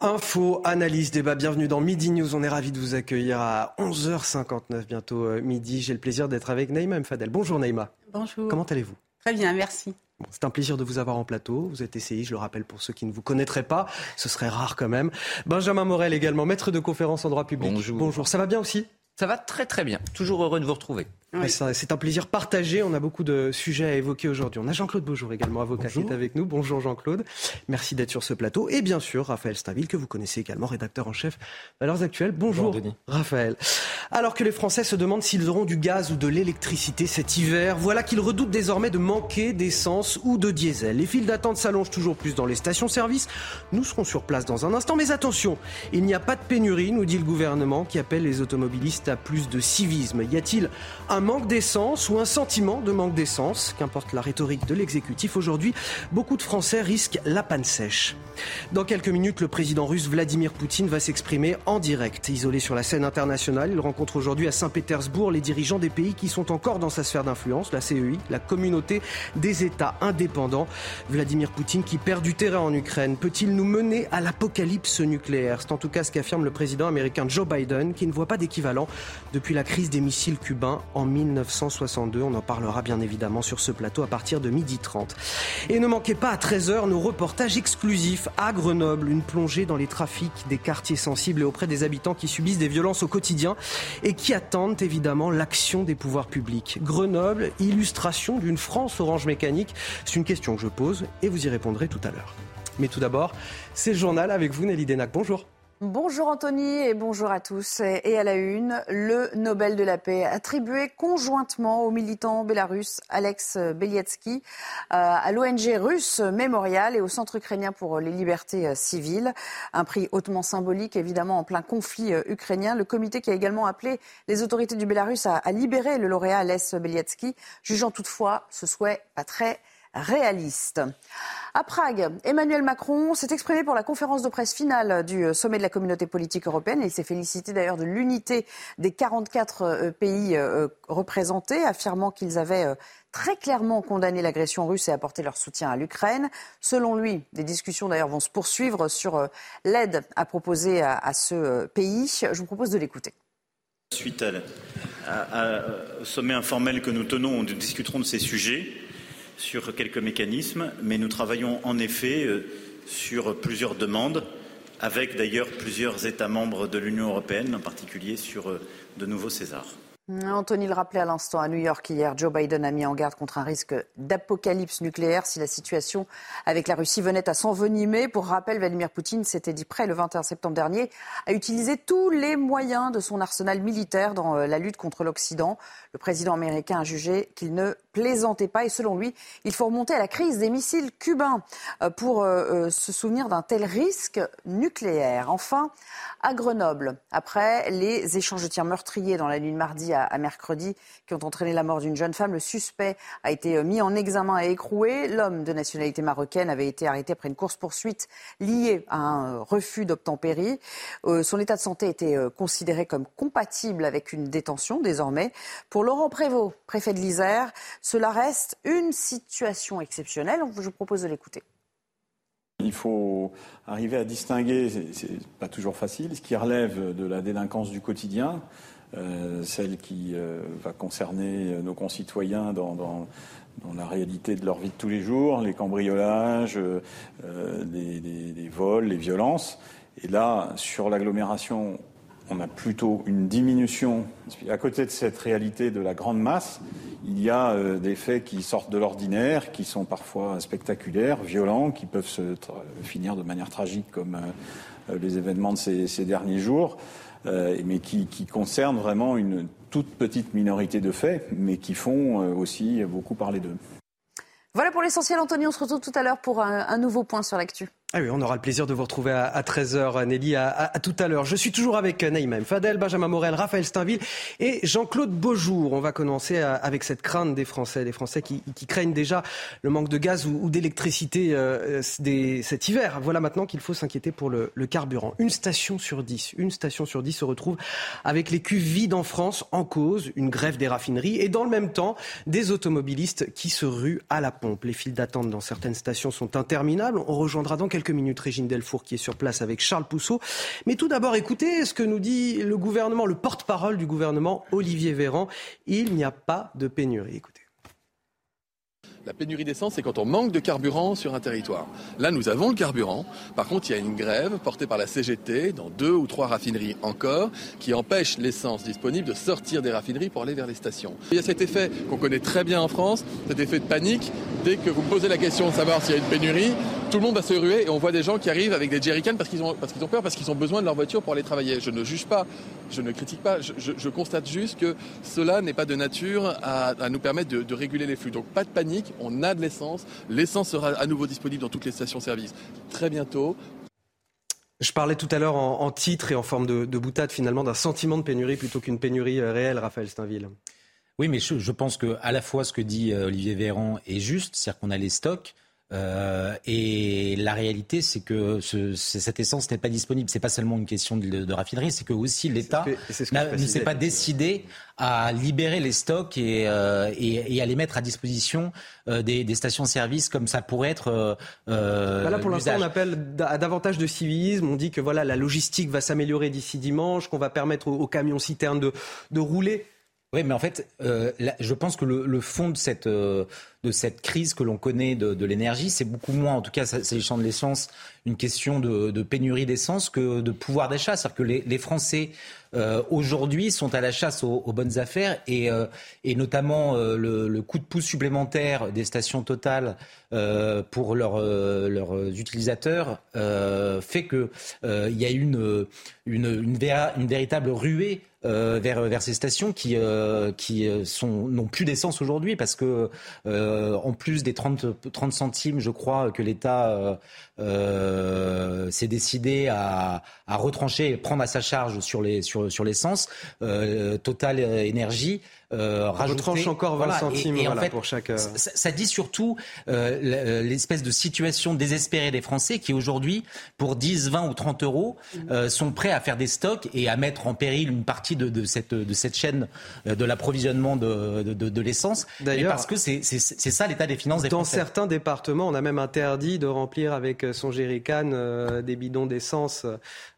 Info, analyse, débat, bienvenue dans Midi News. On est ravis de vous accueillir à 11h59, bientôt euh, midi. J'ai le plaisir d'être avec Naïma Mfadel. Bonjour Naïma. Bonjour. Comment allez-vous? Très bien, merci. Bon, c'est un plaisir de vous avoir en plateau. Vous êtes essayé, je le rappelle pour ceux qui ne vous connaîtraient pas. Ce serait rare quand même. Benjamin Morel également, maître de conférence en droit public. Bonjour. Bonjour. Ça va bien aussi? Ça va très très bien. Toujours heureux de vous retrouver. Ouais, ça, C'est un plaisir partagé. On a beaucoup de sujets à évoquer aujourd'hui. On a Jean-Claude Beaujour également, avocat qui est avec nous. Bonjour Jean-Claude. Merci d'être sur ce plateau. Et bien sûr, Raphaël Stainville, que vous connaissez également, rédacteur en chef Valeurs Actuelles. Bonjour, Bonjour, Denis. Raphaël. Alors que les Français se demandent s'ils auront du gaz ou de l'électricité cet hiver, voilà qu'ils redoutent désormais de manquer d'essence ou de diesel. Les files d'attente s'allongent toujours plus dans les stations-service. Nous serons sur place dans un instant. Mais attention, il n'y a pas de pénurie, nous dit le gouvernement, qui appelle les automobilistes à plus de civisme. Y a-t-il un manque d'essence ou un sentiment de manque d'essence Qu'importe la rhétorique de l'exécutif, aujourd'hui, beaucoup de Français risquent la panne sèche. Dans quelques minutes, le président russe Vladimir Poutine va s'exprimer en direct. Isolé sur la scène internationale, il rencontre aujourd'hui à Saint-Pétersbourg les dirigeants des pays qui sont encore dans sa sphère d'influence, la CEI, la communauté des États indépendants. Vladimir Poutine qui perd du terrain en Ukraine, peut-il nous mener à l'apocalypse nucléaire? C'est en tout cas ce qu'affirme le président américain Joe Biden, qui ne voit pas d'équivalent depuis la crise des missiles cubains en 1962. On en parlera bien évidemment sur ce plateau à partir de 12h30. Et ne manquez pas à 13h nos reportages exclusifs à Grenoble, une plongée dans les trafics des quartiers sensibles et auprès des habitants qui subissent des violences au quotidien et qui attendent évidemment l'action des pouvoirs publics. Grenoble, illustration d'une France orange mécanique, c'est une question que je pose et vous y répondrez tout à l'heure. Mais tout d'abord, c'est le journal avec vous Nelly Denac. Bonjour. Bonjour Anthony et bonjour à tous. Et à la une, le Nobel de la paix attribué conjointement au militant bélarusse Alex Belietsky, euh, à l'ONG russe Mémorial et au Centre ukrainien pour les libertés euh, civiles. Un prix hautement symbolique, évidemment, en plein conflit euh, ukrainien. Le comité qui a également appelé les autorités du Bélarus à, libérer le lauréat Alex Belietsky, jugeant toutefois ce souhait pas très réaliste. À Prague, Emmanuel Macron s'est exprimé pour la conférence de presse finale du sommet de la communauté politique européenne. Il s'est félicité d'ailleurs de l'unité des 44 euh, pays euh, représentés, affirmant qu'ils avaient euh, très clairement condamné l'agression russe et apporté leur soutien à l'Ukraine. Selon lui, des discussions d'ailleurs vont se poursuivre sur l'aide à proposer à, ce pays. Je vous propose de l'écouter. Suite au sommet informel que nous tenons, nous discuterons de ces sujets sur quelques mécanismes, mais nous travaillons en effet euh, sur plusieurs demandes, avec d'ailleurs plusieurs États membres de l'Union européenne, en particulier sur euh, de nouveaux Césars. Anthony le rappelait à l'instant à New York hier, Joe Biden a mis en garde contre un risque d'apocalypse nucléaire si la situation avec la Russie venait à s'envenimer. Pour rappel, Vladimir Poutine s'était dit prêt le 21 septembre dernier à utiliser tous les moyens de son arsenal militaire dans la lutte contre l'Occident. Le président américain a jugé qu'il ne plaisantait pas et selon lui, il faut remonter à la crise des missiles cubains pour euh, se souvenir d'un tel risque nucléaire. Enfin, à Grenoble, après les échanges de tirs meurtriers dans la nuit de mardi à, mercredi qui ont entraîné la mort d'une jeune femme, le suspect a été mis en examen et écroué. L'homme de nationalité marocaine avait été arrêté après une course-poursuite liée à un refus d'obtempérer. Euh, son état de santé était euh, considéré comme compatible avec une détention désormais. Pour Laurent Prévost, préfet de l'Isère, cela reste une situation exceptionnelle. Je vous propose de l'écouter. Il faut arriver à distinguer, c'est pas toujours facile, ce qui relève de la délinquance du quotidien, euh, celle qui euh, va concerner nos concitoyens dans, la réalité de leur vie de tous les jours, les cambriolages, euh, les, les vols, les violences. Et là, sur l'agglomération, on a plutôt une diminution. À côté de cette réalité de la grande masse, il y a euh, des faits qui sortent de l'ordinaire, qui sont parfois spectaculaires, violents, qui peuvent se finir de manière tragique comme euh, les événements de ces, derniers jours, euh, mais qui, concernent vraiment une toute petite minorité de faits, mais qui font aussi beaucoup parler d'eux. Voilà pour l'essentiel, Anthony. On se retrouve tout à l'heure pour un nouveau point sur l'actu. Ah oui, on aura le plaisir de vous retrouver à, 13h, Nelly, à, tout à l'heure. Je suis toujours avec Naïma Fadel, Benjamin Morel, Raphaël Steinville et Jean-Claude Beaujour. On va commencer avec cette crainte des Français, des Français qui, craignent déjà le manque de gaz ou, d'électricité euh, cet hiver. Voilà maintenant qu'il faut s'inquiéter pour le, carburant. Une station sur dix, une station sur dix se retrouve avec les cuves vides en France en cause, une grève des raffineries et dans le même temps, des automobilistes qui se ruent à la pompe. Les files d'attente dans certaines stations sont interminables. On rejoindra donc quelques minutes Régine Delfour qui est sur place avec Charles Pousseau. Mais tout d'abord, écoutez ce que nous dit le gouvernement, le porte-parole du gouvernement, Olivier Véran. Il n'y a pas de pénurie. Écoutez. La pénurie d'essence, c'est quand on manque de carburant sur un territoire. Là, nous avons le carburant. Par contre, il y a une grève portée par la CGT dans deux ou trois raffineries encore qui empêche l'essence disponible de sortir des raffineries pour aller vers les stations. Il y a cet effet qu'on connaît très bien en France, cet effet de panique. Dès que vous posez la question de savoir s'il y a une pénurie, tout le monde va se ruer et on voit des gens qui arrivent avec des jerrycans parce qu'ils ont, ont peur, parce qu'ils ont besoin de leur voiture pour aller travailler. Je ne juge pas, je ne critique pas, je, constate juste que cela n'est pas de nature à, nous permettre de réguler les flux. Donc pas de panique, on a de l'essence. L'essence sera à nouveau disponible dans toutes les stations-service très bientôt. Je parlais tout à l'heure en, titre et en forme de, boutade finalement d'un sentiment de pénurie plutôt qu'une pénurie euh, réelle, Raphaël Steinville. Oui, mais je, je, pense que à la fois ce que dit euh, Olivier Véran est juste, c'est-à-dire qu'on a les stocks, euh, et la réalité, c'est que ce, cette essence n'est pas disponible. C'est pas seulement une question de, de raffinerie, c'est que aussi l'État ne s'est pas décidé à libérer les stocks et, euh, et, et, à les mettre à disposition euh, des, des stations-service comme ça pourrait être. Euh, bah là, pour l'instant, on appelle à davantage de civisme. On dit que voilà, la logistique va s'améliorer d'ici dimanche, qu'on va permettre aux, aux camions citernes de, de rouler. Oui, mais en fait, euh, je pense que le, fond de cette, euh, de cette crise que l'on connaît de, de l'énergie, c'est beaucoup moins, en tout cas, s'agissant de l'essence, une question de, pénurie d'essence que de pouvoir d'achat. C'est-à-dire que les, Français, euh, aujourd'hui, sont à la chasse aux, bonnes affaires et, euh, et notamment euh, le, le, coup de pouce supplémentaire des stations totales pour leurs leurs utilisateurs fait qu'il il y a une, une, une, véritable ruée euh, vers, vers ces stations qui, euh, qui euh, sont, n'ont plus d'essence aujourd'hui parce que, en plus des 30, 30 centimes, je crois, que l'État s'est décidé à, à, retrancher et prendre à sa charge sur, les, sur, sur l'essence, Total Énergie euh, rajouter. encore 20 centimes et, en fait, pour chaque. Ça, ça, dit surtout l'espèce de situation désespérée des Français qui aujourd'hui, pour 10, 20 ou 30 euros, sont prêts à faire des stocks et à mettre en péril une partie de, de, cette, de cette chaîne euh, de l'approvisionnement de, de, de l'essence. D'ailleurs, parce que c'est ça l'état des finances des Dans certains départements, on a même interdit de remplir avec son jerrycan euh, des bidons d'essence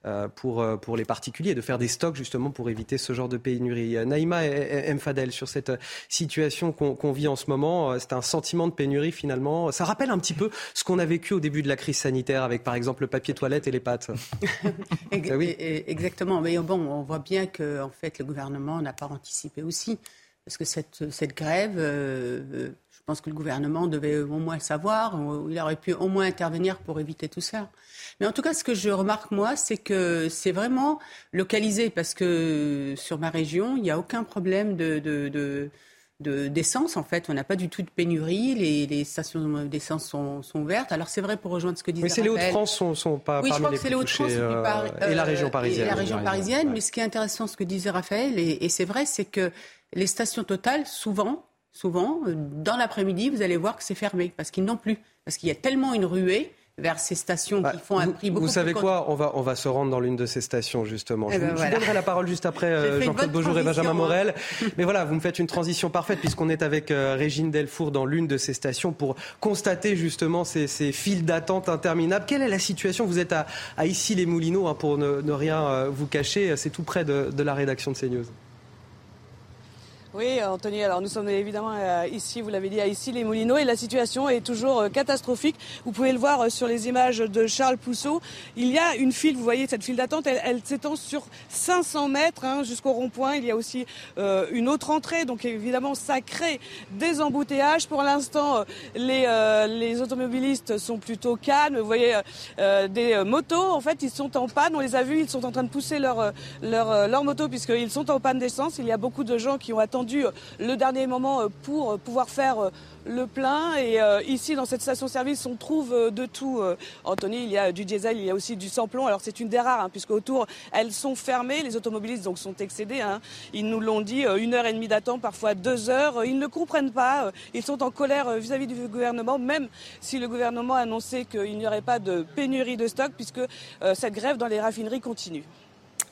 euh, pour, pour les particuliers, de faire des stocks justement pour éviter ce genre de pénurie. Naïma M. Fadel, sur cette situation qu'on vit en ce moment, c'est un sentiment de pénurie finalement. Ça rappelle un petit peu ce qu'on a vécu au début de la crise sanitaire avec par exemple le papier toilette et les pâtes. oui. Exactement. Mais bon, on voit bien que en fait, le gouvernement n'a pas anticipé aussi. Parce que cette, cette grève, euh, euh, pense que le gouvernement devait au moins le savoir, il aurait pu au moins intervenir pour éviter tout ça. Mais en tout cas, ce que je remarque, moi, c'est que c'est vraiment localisé, parce que sur ma région, il n'y a aucun problème de, de d'essence. en fait, on n'a pas du tout de pénurie. Les, stations d'essence sont, sont, ouvertes. Alors c'est vrai pour rejoindre ce que disait. Mais c'est les Hauts-de-France sont, sont pas oui, parmi je crois que c'est les Hauts-de-France et la région parisienne. Et la région parisienne. Mais ce qui est intéressant, ce que disait Raphaël, et, et c'est vrai, c'est que les stations totales, souvent, souvent, euh, dans l'après-midi, vous allez voir que c'est fermé parce qu'ils n'ont plus, parce qu'il y a tellement une ruée vers ces stations bah, qui font un prix beaucoup Vous savez quoi on va, on va se rendre dans l'une de ces stations, justement. Eh je, ben vous, donnerai la parole juste après euh, Jean-Claude Beaujour et Benjamin Morel. Mais voilà, vous me faites une transition parfaite puisqu'on est avec euh, Régine Delfour dans l'une de ces stations pour constater justement ces, ces files d'attente interminables. Quelle est la situation? Vous êtes à, à Issy-les-Moulineaux, hein, pour ne, rien euh, vous cacher. C'est tout près de, de la rédaction de CNews. Oui, Anthony, alors nous sommes évidemment euh, ici, vous l'avez dit, à ici les Moulineaux et la situation est toujours euh, catastrophique. Vous pouvez le voir euh, sur les images de Charles Pousseau. Il y a une file, vous voyez cette file d'attente, elle, s'étend sur 500 mètres hein, jusqu'au rond-point. Il y a aussi une autre entrée, donc évidemment ça crée des embouteillages. Pour l'instant, les, les automobilistes sont plutôt calmes. Vous voyez des motos, en fait, ils sont en panne. On les a vus, ils sont en train de pousser leur, leur, leur moto puisqu'ils sont en panne d'essence. Il y a beaucoup de gens qui ont attendu attendu le dernier moment pour pouvoir faire le plein. Et ici, dans cette station-service, on trouve de tout. Anthony, il y a du diesel, il y a aussi du sans-plomb. Alors c'est une des rares, hein, puisque autour, elles sont fermées. Les automobilistes donc sont excédés. Hein. Ils nous l'ont dit, une heure et demie d'attente, parfois deux heures. Ils ne comprennent pas. Ils sont en colère vis-à-vis -vis du gouvernement, même si le gouvernement a annoncé qu'il n'y aurait pas de pénurie de stock, puisque cette grève dans les raffineries continue.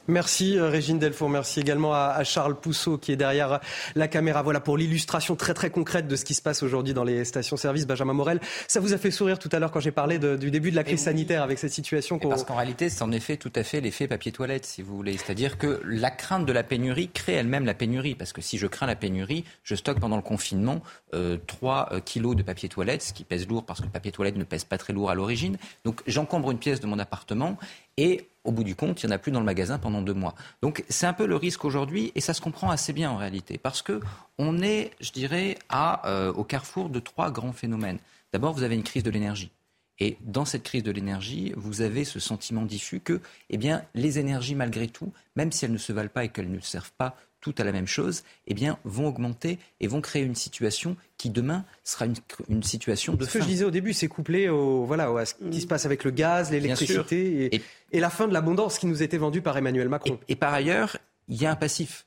Merci euh, Régine Delfour, merci également à, Charles Pousseau qui est derrière la caméra. Voilà pour l'illustration très très concrète de ce qui se passe aujourd'hui dans les stations-service. Benjamin Morel, ça vous a fait sourire tout à l'heure quand j'ai parlé du début de la crise sanitaire avec cette situation Parce qu'en réalité, c'est en effet tout à fait l'effet papier-toilette, si vous voulez. C'est-à-dire que la crainte de la pénurie crée elle-même la pénurie. Parce que si je crains la pénurie, je stocke pendant le confinement euh, 3 euh, kilos de papier-toilette, ce qui pèse lourd parce que le papier-toilette ne pèse pas très lourd à l'origine. Donc j'encombre une pièce de mon appartement et au bout du compte, il n'y en a plus dans le magasin pendant deux mois. Donc c'est un peu le risque aujourd'hui et ça se comprend assez bien en réalité parce que on est, je dirais, euh, au carrefour de trois grands phénomènes. D'abord, vous avez une crise de l'énergie. Et dans cette crise de l'énergie, vous avez ce sentiment diffus que eh bien, les énergies, malgré tout, même si elles ne se valent pas et qu'elles ne servent pas toutes à la même chose, eh bien, vont augmenter et vont créer une situation qui demain sera une, situation de. Ce que je disais au début, c'est couplé au, voilà, à ce qui se passe avec le gaz, l'électricité et, et, la fin de l'abondance qui nous était vendue par Emmanuel Macron. Et, par ailleurs, il y a un passif.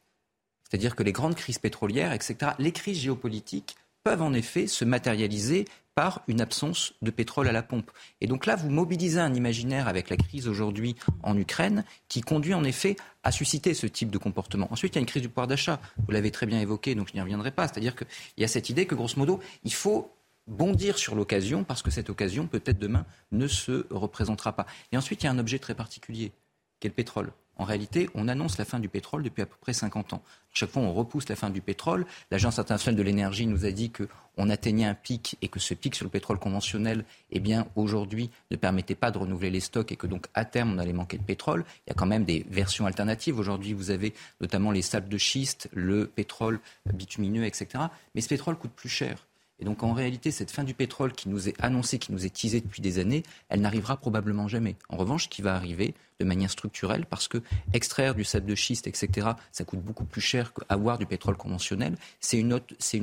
C'est-à-dire que les grandes crises pétrolières, etc., les crises géopolitiques peuvent en effet se matérialiser par une absence de pétrole à la pompe. Et donc là, vous mobilisez un imaginaire avec la crise aujourd'hui en Ukraine qui conduit en effet à susciter ce type de comportement. Ensuite, il y a une crise du pouvoir d'achat. Vous l'avez très bien évoqué, donc je n'y reviendrai pas. C'est-à-dire qu'il y a cette idée que, grosso modo, il faut bondir sur l'occasion parce que cette occasion, peut-être demain, ne se représentera pas. Et ensuite, il y a un objet très particulier, qui est le pétrole. En réalité, on annonce la fin du pétrole depuis à peu près 50 ans. Chaque fois, on repousse la fin du pétrole. L'Agence internationale de l'énergie nous a dit qu'on atteignait un pic et que ce pic sur le pétrole conventionnel, eh bien, aujourd'hui, ne permettait pas de renouveler les stocks et que donc, à terme, on allait manquer de pétrole. Il y a quand même des versions alternatives. Aujourd'hui, vous avez notamment les sables de schiste, le pétrole bitumineux, etc. Mais ce pétrole coûte plus cher. Et donc en réalité, cette fin du pétrole qui nous est annoncée, qui nous est teasée depuis des années, elle n'arrivera probablement jamais. En revanche, ce qui va arriver de manière structurelle, parce que extraire du sable de schiste, etc., ça coûte beaucoup plus cher qu'avoir du pétrole conventionnel, c'est une,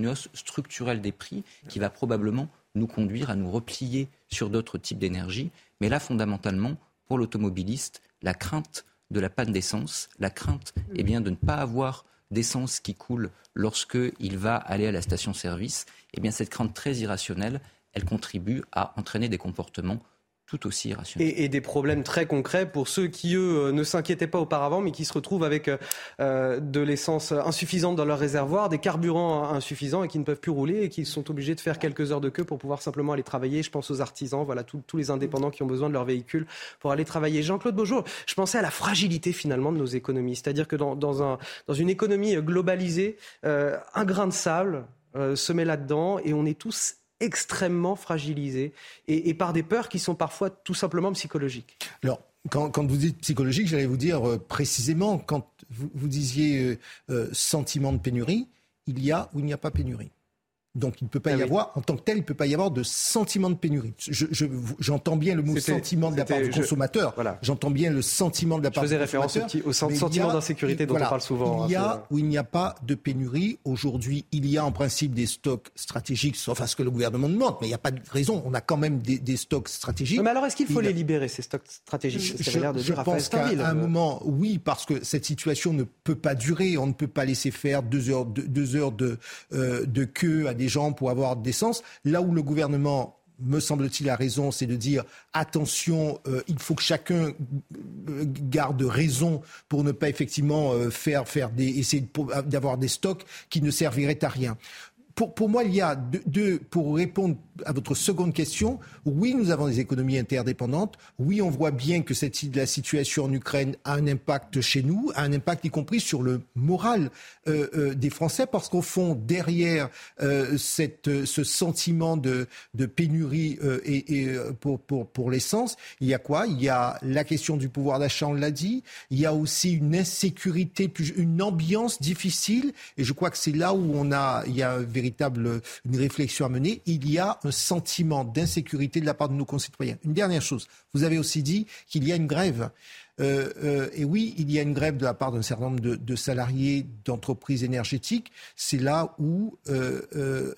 hausse structurelle des prix qui va probablement nous conduire à nous replier sur d'autres types d'énergie. Mais là, fondamentalement, pour l'automobiliste, la crainte de la panne d'essence, la crainte eh bien, de ne pas avoir d'essence qui coule lorsqu'il va aller à la station-service, eh bien cette crainte très irrationnelle, elle contribue à entraîner des comportements tout aussi irrationnels. Et, des problèmes très concrets pour ceux qui, eux, euh, ne s'inquiétaient pas auparavant, mais qui se retrouvent avec euh, euh, de l'essence insuffisante dans leur réservoir, des carburants insuffisants et qui ne peuvent plus rouler et qui sont obligés de faire quelques heures de queue pour pouvoir simplement aller travailler. Je pense aux artisans, voilà, tous les indépendants qui ont besoin de leur véhicule pour aller travailler. Jean-Claude Beaujour, je pensais à la fragilité finalement de nos économies. C'est-à-dire que dans, dans, un, dans une économie globalisée, un grain de sable se met là-dedans et on est tous extrêmement fragilisés et, par des peurs qui sont parfois tout simplement psychologiques. Alors, quand, vous dites psychologique, j'allais vous dire euh, précisément, quand vous, disiez euh, euh, sentiment de pénurie, il y a ou il n'y a pas pénurie. Donc il ne peut pas ah y avoir, en tant que tel, il ne peut pas y avoir de sentiment de pénurie. J'entends bien le mot sentiment de la part du consommateur. J'entends bien le sentiment de la part du consommateur. Je faisais référence au, sentiment d'insécurité dont on parle souvent. Il y a hein, ou il n'y a pas de pénurie. Aujourd'hui, il y a en principe des stocks stratégiques, sauf à ce que le gouvernement demande. Mais il n'y a pas de raison. On a quand même des, stocks stratégiques. Mais alors est-ce qu'il faut les libérer, ces stocks stratégiques? Je, je pense qu'à un moment, oui, parce que cette situation ne peut pas durer. On ne peut pas laisser faire deux heures, deux, heures de, euh, de queue à des gens pour avoir d'essence. Là où le gouvernement me semble-t-il, a raison, c'est de dire attention, euh, il faut que chacun euh, garde raison pour ne pas effectivement euh, faire, faire des, essayer d'avoir des stocks qui ne serviraient à rien. Pour, moi, il y a deux, pour répondre à votre seconde question, oui, nous avons des économies interdépendantes. Oui, on voit bien que cette, la situation en Ukraine a un impact chez nous, a un impact y compris sur le moral euh, euh, des Français, parce qu'au fond, derrière euh, cette, ce sentiment de, de pénurie et pour, pour, pour l'essence, il y a quoi? Il y a la question du pouvoir d'achat, on l'a dit. Il y a aussi une insécurité, une ambiance difficile. Et je crois que c'est là où on a, il y a un véritable, une réflexion à mener. Il y a un sentiment d'insécurité de la part de nos concitoyens. Une dernière chose, vous avez aussi dit qu'il y a une grève. et oui, il y a une grève de la part d'un certain nombre de, salariés d'entreprises énergétiques. C'est là où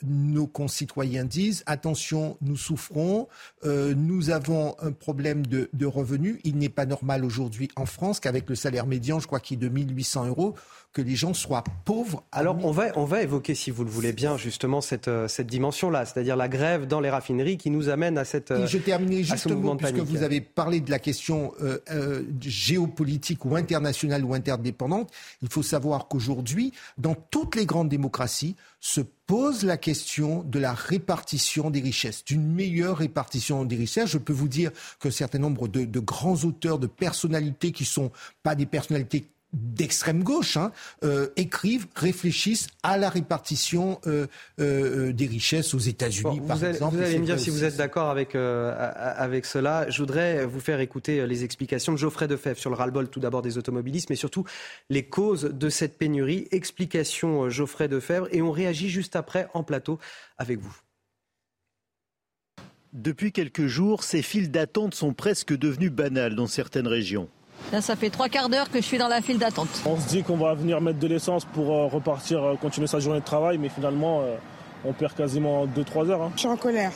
nos concitoyens disent attention, nous souffrons, nous avons un problème de, de revenus. Il n'est pas normal aujourd'hui en France qu'avec le salaire médian, je crois qu'il est de 1800 euros, que les gens soient pauvres. Alors on va, on va évoquer, si vous le voulez bien, justement cette, euh, cette dimension-là, c'est-à-dire la grève dans les raffineries qui nous amène à cette. Et je terminerai juste puisque vous avez parlé de la question euh, euh, géopolitique ou internationale ou interdépendante. Il faut savoir qu'aujourd'hui, dans toutes les grandes démocraties, se pose la question de la répartition des richesses, d'une meilleure répartition des richesses. Je peux vous dire qu'un certain nombre de, de grands auteurs, de personnalités qui sont pas des personnalités d'extrême gauche hein, euh, écrivent, réfléchissent à la répartition euh, euh, des richesses aux États-Unis, par exemple. Vous allez me dire si vous êtes d'accord avec, avec cela. Je voudrais vous faire écouter les explications de Geoffrey Defebvre sur le ras-le-bol tout d'abord des automobilistes, mais surtout les causes de cette pénurie. Explication Geoffrey Defebvre et on réagit juste après en plateau avec vous. Depuis quelques jours, ces files d'attente sont presque devenues banales dans certaines régions. Là, ça fait trois quarts d'heure que je suis dans la file d'attente. On se dit qu'on va venir mettre de l'essence pour euh, repartir, euh, continuer sa journée de travail, mais finalement, euh, on perd quasiment 2-3 heures. Hein. Je suis en colère.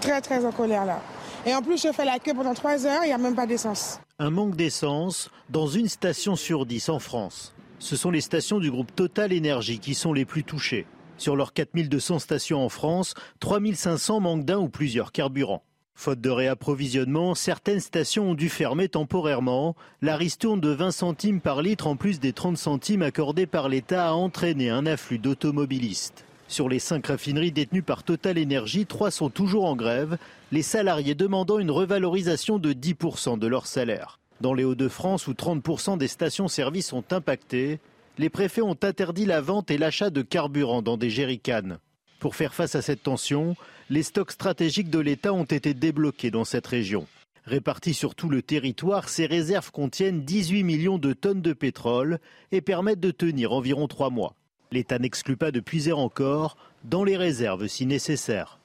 Très, très en colère là. Et en plus, je fais la queue pendant 3 heures, il n'y a même pas d'essence. Un manque d'essence dans une station sur 10 en France. Ce sont les stations du groupe Total Énergie qui sont les plus touchées. Sur leurs 4200 stations en France, 3500 manquent d'un ou plusieurs carburants. Faute de réapprovisionnement, certaines stations ont dû fermer temporairement. La de 20 centimes par litre en plus des 30 centimes accordés par l'État a entraîné un afflux d'automobilistes. Sur les cinq raffineries détenues par Total Energy, trois sont toujours en grève, les salariés demandant une revalorisation de 10% de leur salaire. Dans les Hauts-de-France, où 30% des stations-service sont impactées, les préfets ont interdit la vente et l'achat de carburant dans des jerrycans. Pour faire face à cette tension, les stocks stratégiques de l'État ont été débloqués dans cette région. Répartis sur tout le territoire, ces réserves contiennent 18 millions de tonnes de pétrole et permettent de tenir environ trois mois. L'État n'exclut pas de puiser encore dans les réserves si nécessaire.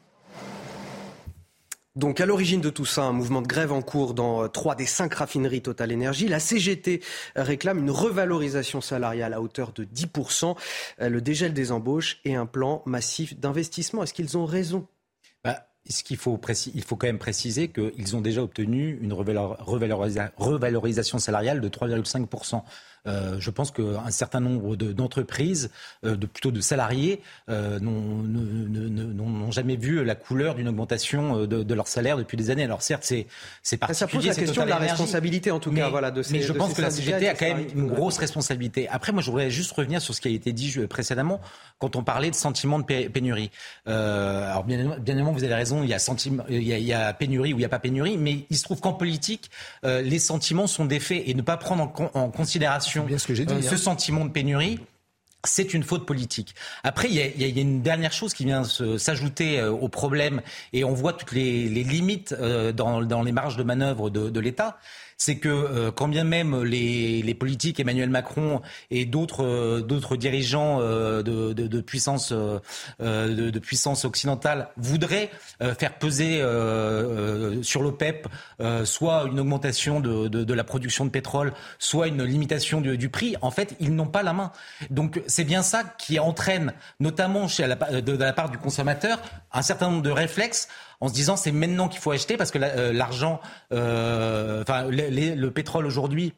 Donc à l'origine de tout ça, un mouvement de grève en cours dans euh, trois des cinq raffineries Total Énergie. La CGT réclame une revalorisation salariale à hauteur de 10%, euh, le dégel des embauches et un plan massif d'investissement. Est-ce qu'ils ont raison? Bah, il faut quand même préciser qu'ils ont déjà obtenu une revalorisation salariale de 3,5%. Euh, je pense qu'un certain nombre d'entreprises, euh, de, plutôt de salariés, euh, n'ont jamais vu la couleur d'une augmentation de, leur salaire depuis des années. Alors certes, c'est particulier. Ça pose la question de la responsabilité, en tout cas, voilà, de ces, Mais je pense que la CGT a quand même une grosse responsabilité. Après, moi, je voudrais juste revenir sur ce qui a été dit précédemment quand on parlait de sentiment de pénurie. alors bien, évidemment, vous avez raison, il y a, sentiment, il y a, pénurie ou il n'y a pas pénurie, mais il se trouve qu'en politique, les sentiments sont des faits et ne pas prendre en considération bien ce, que dit, euh, ce sentiment de pénurie c'est une faute politique. Après, il y, a, une dernière chose qui vient s'ajouter euh, au problème, et on voit toutes les, limites euh, dans, les marges de manœuvre de l'État c'est que euh, quand bien même les, politiques, Emmanuel Macron et d'autres euh, dirigeants euh, de, puissance de, de, puissance occidentale voudraient faire peser sur l'OPEP soit une augmentation de, la production de pétrole, soit une limitation du, prix, en fait, ils n'ont pas la main. Donc c'est bien ça qui entraîne, notamment de, la part du consommateur, un certain nombre de réflexes en se disant c'est maintenant qu'il faut acheter parce que euh, l'argent, euh, enfin le pétrole aujourd'hui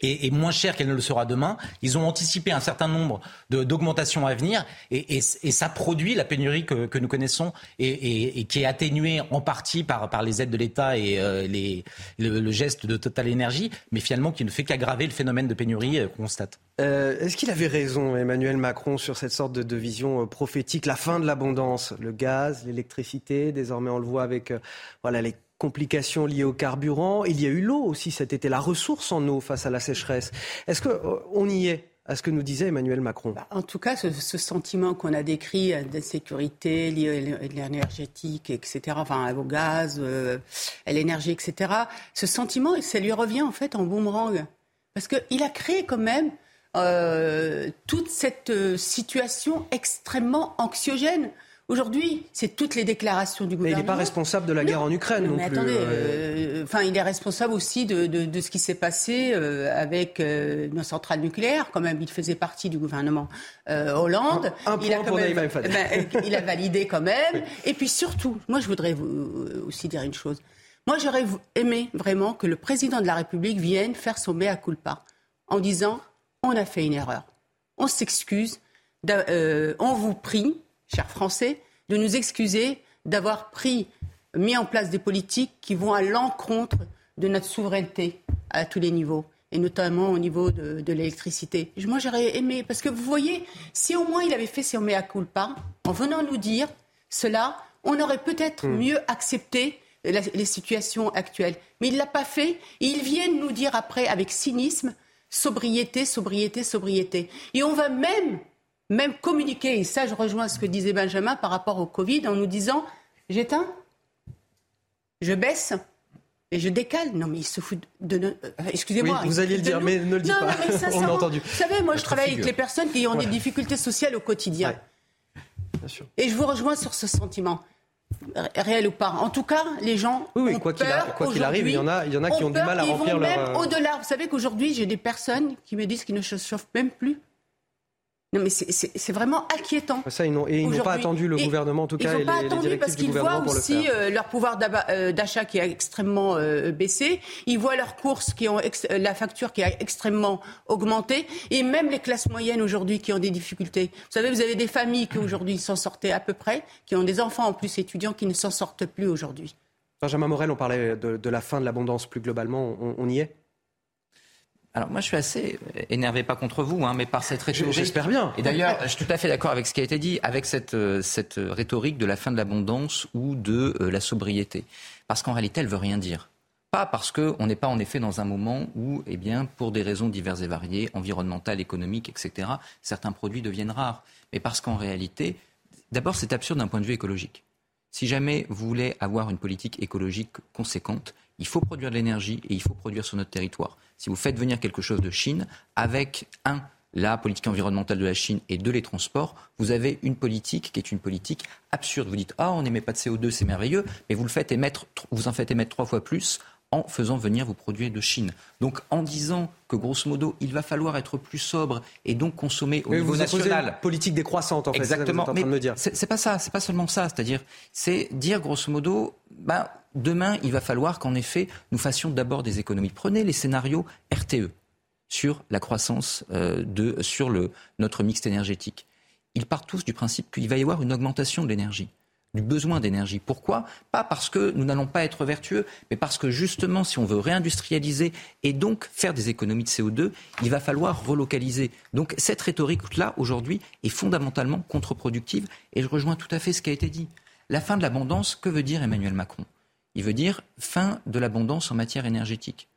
est, moins cher qu'elle ne le sera demain. Ils ont anticipé un certain nombre d'augmentations à venir et, ça produit la pénurie que, nous connaissons et, qui est atténuée en partie par, par les aides de l'État et euh, les, le, geste de Total Énergie, mais finalement qui ne fait qu'aggraver le phénomène de pénurie qu'on constate. Est-ce qu'il avait raison, Emmanuel Macron, sur cette sorte de, vision prophétique, la fin de l'abondance, le gaz, l'électricité, désormais on le voit avec voilà les complications liées au carburant. Il y a eu l'eau aussi cet été, la ressource en eau face à la sécheresse. Est-ce qu'on euh, y est à ce que nous disait Emmanuel Macron? Bah, En tout cas, ce, sentiment qu'on a décrit euh, d'insécurité lié à l'énergétique, etc., enfin au gaz, euh, à l'énergie, etc., ce sentiment, ça lui revient en fait en boomerang. Parce qu'il a créé quand même toute cette situation extrêmement anxiogène. Aujourd'hui, c'est toutes les déclarations du gouvernement. Mais il n'est pas responsable de la guerre en Ukraine non, mais plus. Attendez, euh. Euh, enfin, il est responsable aussi de, de, ce qui s'est passé avec nos centrales nucléaires. Quand même, il faisait partie du gouvernement Hollande. Un, il, a quand même, ben, il a validé quand même. Et puis surtout, moi, je voudrais vous, aussi dire une chose. Moi, j'aurais aimé vraiment que le président de la République vienne faire son mea culpa en disant on a fait une erreur, on s'excuse, on vous prie, chers Français, de nous excuser d'avoir pris mis en place des politiques qui vont à l'encontre de notre souveraineté à tous les niveaux et notamment au niveau de, l'électricité. Moi, j'aurais aimé, parce que vous voyez, si au moins il avait fait son mea culpa, en venant nous dire cela, on aurait peut-être hmm. mieux accepté les situations actuelles. Mais il ne l'a pas fait, et ils viennent nous dire après, avec cynisme, sobriété, sobriété, sobriété. Et on va même, même communiquer, et ça je rejoins ce que disait Benjamin par rapport au Covid, en nous disant, j'éteins je baisse et je décale. Non, mais il se fout de. Euh, excusez-moi. vous alliez le dire, mais ne le dites pas. On a entendu. Vous savez, moi, je travaille avec les personnes qui ont des difficultés sociales au quotidien. Bien sûr. Et je vous rejoins sur ce sentiment réel ou pas. En tout cas, les gens oui, oui, quoi qu'il arrive, il y en a, il y en a qui ont, du mal à remplir leur. Même euh, au-delà. Vous savez qu'aujourd'hui, j'ai des personnes qui me disent qu'ils ne se chauffent même plus non, mais c'est vraiment inquiétant. Ça, ils n'ont pas attendu le gouvernement, en tout cas, ils n'ont pas attendu parce qu'ils voient aussi euh, leur pouvoir euh, d'achat qui a extrêmement euh, baissé. Ils voient leurs courses qui ont la facture qui a extrêmement augmenté, et même les classes moyennes aujourd'hui qui ont des difficultés. Vous savez, vous avez des familles qui aujourd'hui s'en sortaient à peu près, qui ont des enfants en plus étudiants qui ne s'en sortent plus aujourd'hui. Benjamin Morel, on parlait de, la fin de l'abondance plus globalement. on y est? Alors moi je suis assez énervé, pas contre vous, hein, mais par cette rhétorique. J'espère bien. Et d'ailleurs, je suis tout à fait d'accord avec ce qui a été dit, avec cette, euh, cette rhétorique de la fin de l'abondance ou de euh, la sobriété. Parce qu'en réalité, elle veut rien dire. Pas parce qu'on n'est pas en effet dans un moment où, eh bien, pour des raisons diverses et variées, environnementales, économiques, etc., certains produits deviennent rares. Mais parce qu'en réalité, d'abord c'est absurde d'un point de vue écologique. Si jamais vous voulez avoir une politique écologique conséquente, il faut produire de l'énergie et il faut produire sur notre territoire. Si vous faites venir quelque chose de Chine, avec un, la politique environnementale de la Chine et deux, les transports, vous avez une politique qui est une politique absurde. Vous dites, ah, on n'émet pas de CO2, c'est merveilleux, mais vous, le faites émettre, vous en faites émettre trois fois plus en faisant venir vos produits de Chine. Donc en disant que grosso modo il va falloir être plus sobre et donc consommer au niveau national. politique décroissante en fait. Exactement. Mais c'est pas ça, c'est pas seulement ça. C'est-à-dire, c'est dire grosso modo, ben, demain il va falloir qu'en effet nous fassions d'abord des économies. Prenez les scénarios RTE sur la croissance euh, de sur le notre mix énergétique. Ils partent tous du principe qu'il va y avoir une augmentation de l'énergie du besoin d'énergie. Pourquoi? Pas parce que nous n'allons pas être vertueux, mais parce que justement, si on veut réindustrialiser et donc faire des économies de CO2, il va falloir relocaliser. Donc cette rhétorique-là, aujourd'hui, est fondamentalement contre-productive et je rejoins tout à fait ce qui a été dit. La fin de l'abondance, que veut dire Emmanuel Macron? Il veut dire fin de l'abondance en matière énergétique.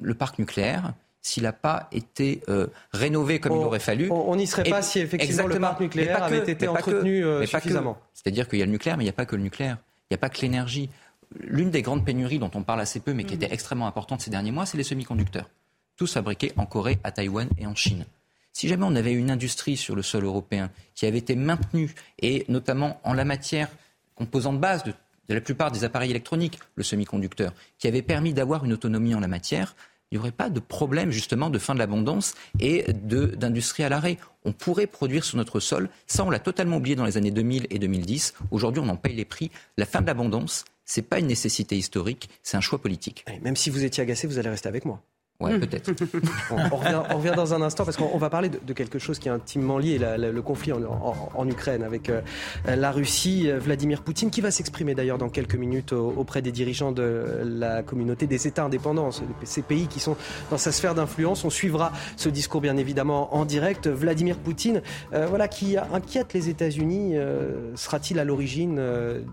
Le parc nucléaire, s'il n'a pas été euh, rénové comme il aurait fallu. On n'y serait pas si effectivement le parc nucléaire avait été entretenu euh, suffisamment. C'est-à-dire qu'il y a le nucléaire, mais il n'y a pas que le nucléaire. Il n'y a pas que l'énergie. L'une des grandes pénuries dont on parle assez peu, mais qui était extrêmement importante ces derniers mois, c'est les semi-conducteurs. Tous fabriqués en Corée, à Taïwan et en Chine. Si jamais on avait une industrie sur le sol européen qui avait été maintenue, et notamment en la matière composante base de de la plupart des appareils électroniques, le semi-conducteur, qui avait permis d'avoir une autonomie en la matière, il n'y aurait pas de problème justement de fin de l'abondance et d'industrie à l'arrêt. On pourrait produire sur notre sol. Ça, on l'a totalement oublié dans les années 2000 et 2010. Aujourd'hui, on en paye les prix. La fin de l'abondance, ce n'est pas une nécessité historique, c'est un choix politique. même si vous étiez agacé, vous allez rester avec moi. Ouais, peut-être. on, revient, dans un instant parce qu'on va parler de, quelque chose qui est intimement lié, le conflit en, Ukraine avec euh, la Russie. Vladimir Poutine, qui va s'exprimer d'ailleurs dans quelques minutes auprès des dirigeants de la communauté des États indépendants, ces pays qui sont dans sa sphère d'influence. On suivra ce discours bien évidemment en direct. Vladimir Poutine, euh, voilà, qui inquiète les États-Unis, euh, sera-t-il à l'origine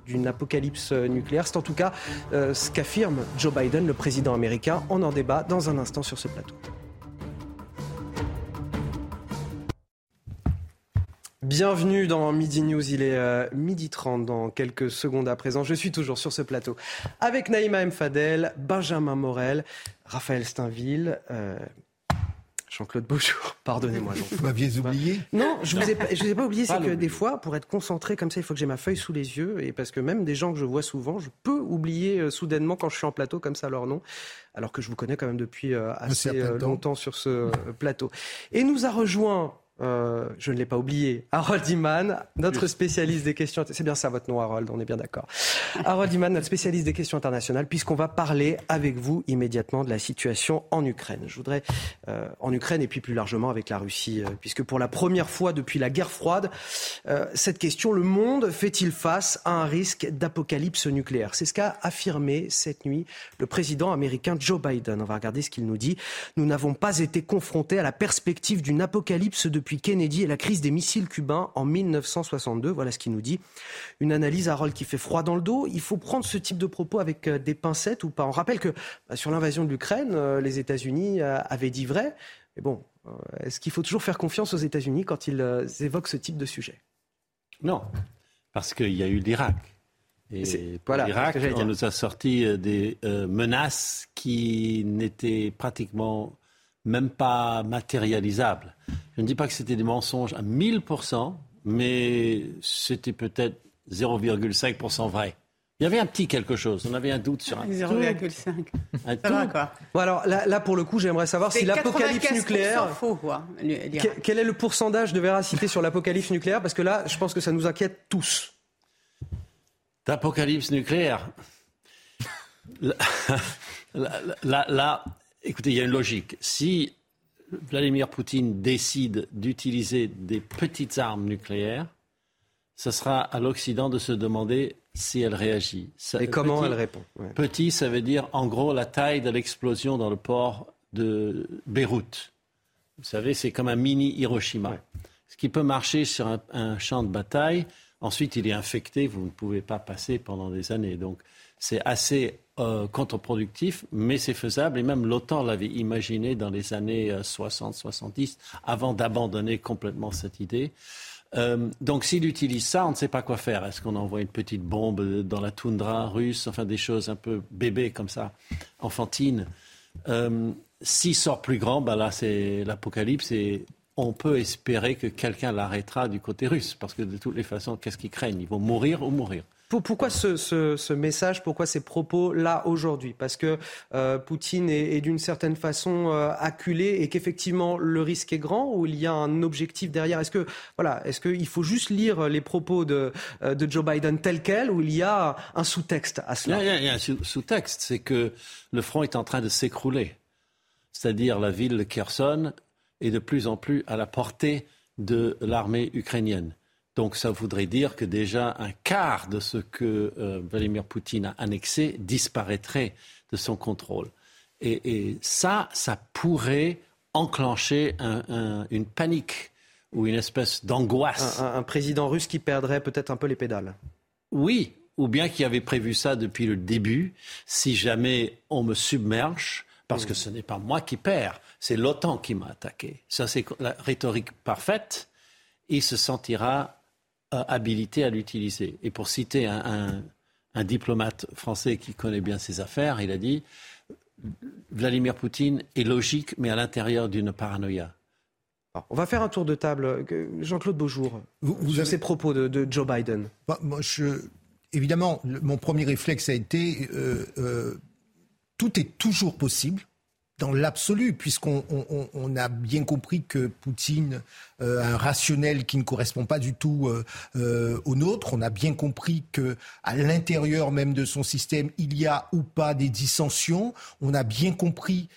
d'une apocalypse nucléaire? C'est en tout cas ce qu'affirme Joe Biden, le président américain. On en débat dans un instant sur ce plateau. Bienvenue dans Midi News, il est euh, midi 30 dans quelques secondes à présent. Je suis toujours sur ce plateau avec Naïma M. Fadel, Benjamin Morel, Raphaël Steinville. Euh, Jean-Claude Beaujour, pardonnez-moi. Vous m'aviez oublié Non, je ne vous, ai pas, vous ai pas oublié. C'est que des fois, pour être concentré comme ça, il faut que j'ai ma feuille sous les yeux. Et parce que même des gens que je vois souvent, je peux oublier euh, soudainement quand je suis en plateau comme ça leur nom. Alors que je vous connais quand même depuis euh, assez longtemps sur ce plateau. Et nous a rejoint euh, je ne l'ai pas oublié, Harold Iman, notre spécialiste des questions. C'est bien ça votre nom, Harold, on est bien d'accord. Harold Iman, notre spécialiste des questions internationales, puisqu'on va parler avec vous immédiatement de la situation en Ukraine. Je voudrais, euh, en Ukraine et puis plus largement avec la Russie, euh, puisque pour la première fois depuis la guerre froide, cette question, le monde fait-il face à un risque d'apocalypse nucléaire? C'est ce qu'a affirmé cette nuit le président américain Joe Biden. On va regarder ce qu'il nous dit. Nous n'avons pas été confrontés à la perspective d'une apocalypse de depuis Kennedy et la crise des missiles cubains en 1962. Voilà ce qu'il nous dit. Une analyse, Harold, qui fait froid dans le dos. Il faut prendre ce type de propos avec euh, des pincettes ou pas. On rappelle que bah, sur l'invasion de l'Ukraine, euh, les États-Unis euh, avaient dit vrai. Mais bon, est-ce qu'il faut toujours faire confiance aux États-Unis quand ils évoquent ce type de sujet? Non, parce qu'il y a eu l'Irak. Et voilà, l'Irak, on nous a sorti des menaces qui n'étaient pratiquement même pas matérialisable. Je ne dis pas que c'était des mensonges à 1000%, mais c'était peut-être 0,5% vrai. Il y avait un petit quelque chose. On avait un doute sur un 0,5. Bon alors là, pour le coup, j'aimerais savoir si l'apocalypse nucléaire. Faux, quoi, quel est le pourcentage de véracité sur l'apocalypse nucléaire? Parce que là, je pense que ça nous inquiète tous. D'apocalypse nucléaire. là, là, Écoutez, il y a une logique. Si Vladimir Poutine décide d'utiliser des petites armes nucléaires, ce sera à l'Occident de se demander si elle réagit. Et comment elle répond Petit, ça veut dire en gros la taille de l'explosion dans le port de Beyrouth. Vous savez, c'est comme un mini Hiroshima. Ce qui peut marcher sur un, un, champ de bataille, ensuite il est infecté, vous ne pouvez pas passer pendant des années. Donc c'est assez euh, contre-productif, mais c'est faisable. Et même l'OTAN l'avait imaginé dans les années 60-70, euh, avant d'abandonner complètement cette idée. Euh, donc s'il utilise ça, on ne sait pas quoi faire. Est-ce qu'on envoie une petite bombe dans la toundra russe, enfin des choses un peu bébés comme ça, enfantines? S'il sort plus grand, ben là c'est l'apocalypse et on peut espérer que quelqu'un l'arrêtera du côté russe, parce que de toutes les façons, qu'est-ce qu'ils craignent Ils vont mourir ou mourir. Pourquoi ce, message, pourquoi ces propos-là aujourd'hui? Parce que euh, Poutine est, d'une certaine façon euh, acculé et qu'effectivement le risque est grand ou il y a un objectif derrière? Est-ce que voilà, est-ce qu'il faut juste lire les propos de, euh, de Joe Biden tels quels ou il y a un sous-texte à cela? Il y, a, un sous-texte, c'est que le front est en train de s'écrouler. C'est-à-dire la ville de Kherson est de plus en plus à la portée de l'armée ukrainienne. Donc ça voudrait dire que déjà un quart de ce que euh, Vladimir Poutine a annexé disparaîtrait de son contrôle. Et, ça, ça pourrait enclencher une panique ou une espèce d'angoisse. Un, président russe qui perdrait peut-être un peu les pédales. Oui, ou bien qui avait prévu ça depuis le début. Si jamais on me submerge, parce que ce n'est pas moi qui perds, c'est l'OTAN qui m'a attaqué. Ça, c'est la rhétorique parfaite. Il se sentira habilité à l'utiliser. Et pour citer un, diplomate français qui connaît bien ses affaires, il a dit Vladimir Poutine est logique, mais à l'intérieur d'une paranoïa. on va faire un tour de table. Jean-Claude Beaujour, vous, sur ces propos de, Joe Biden. Bah, moi, je, évidemment, mon premier réflexe a été euh, euh, tout est toujours possible dans l'absolu, puisqu'on on, a bien compris que Poutine euh, a un rationnel qui ne correspond pas du tout euh, euh, au nôtre. On a bien compris que à l'intérieur même de son système, il y a ou pas des dissensions. On a bien compris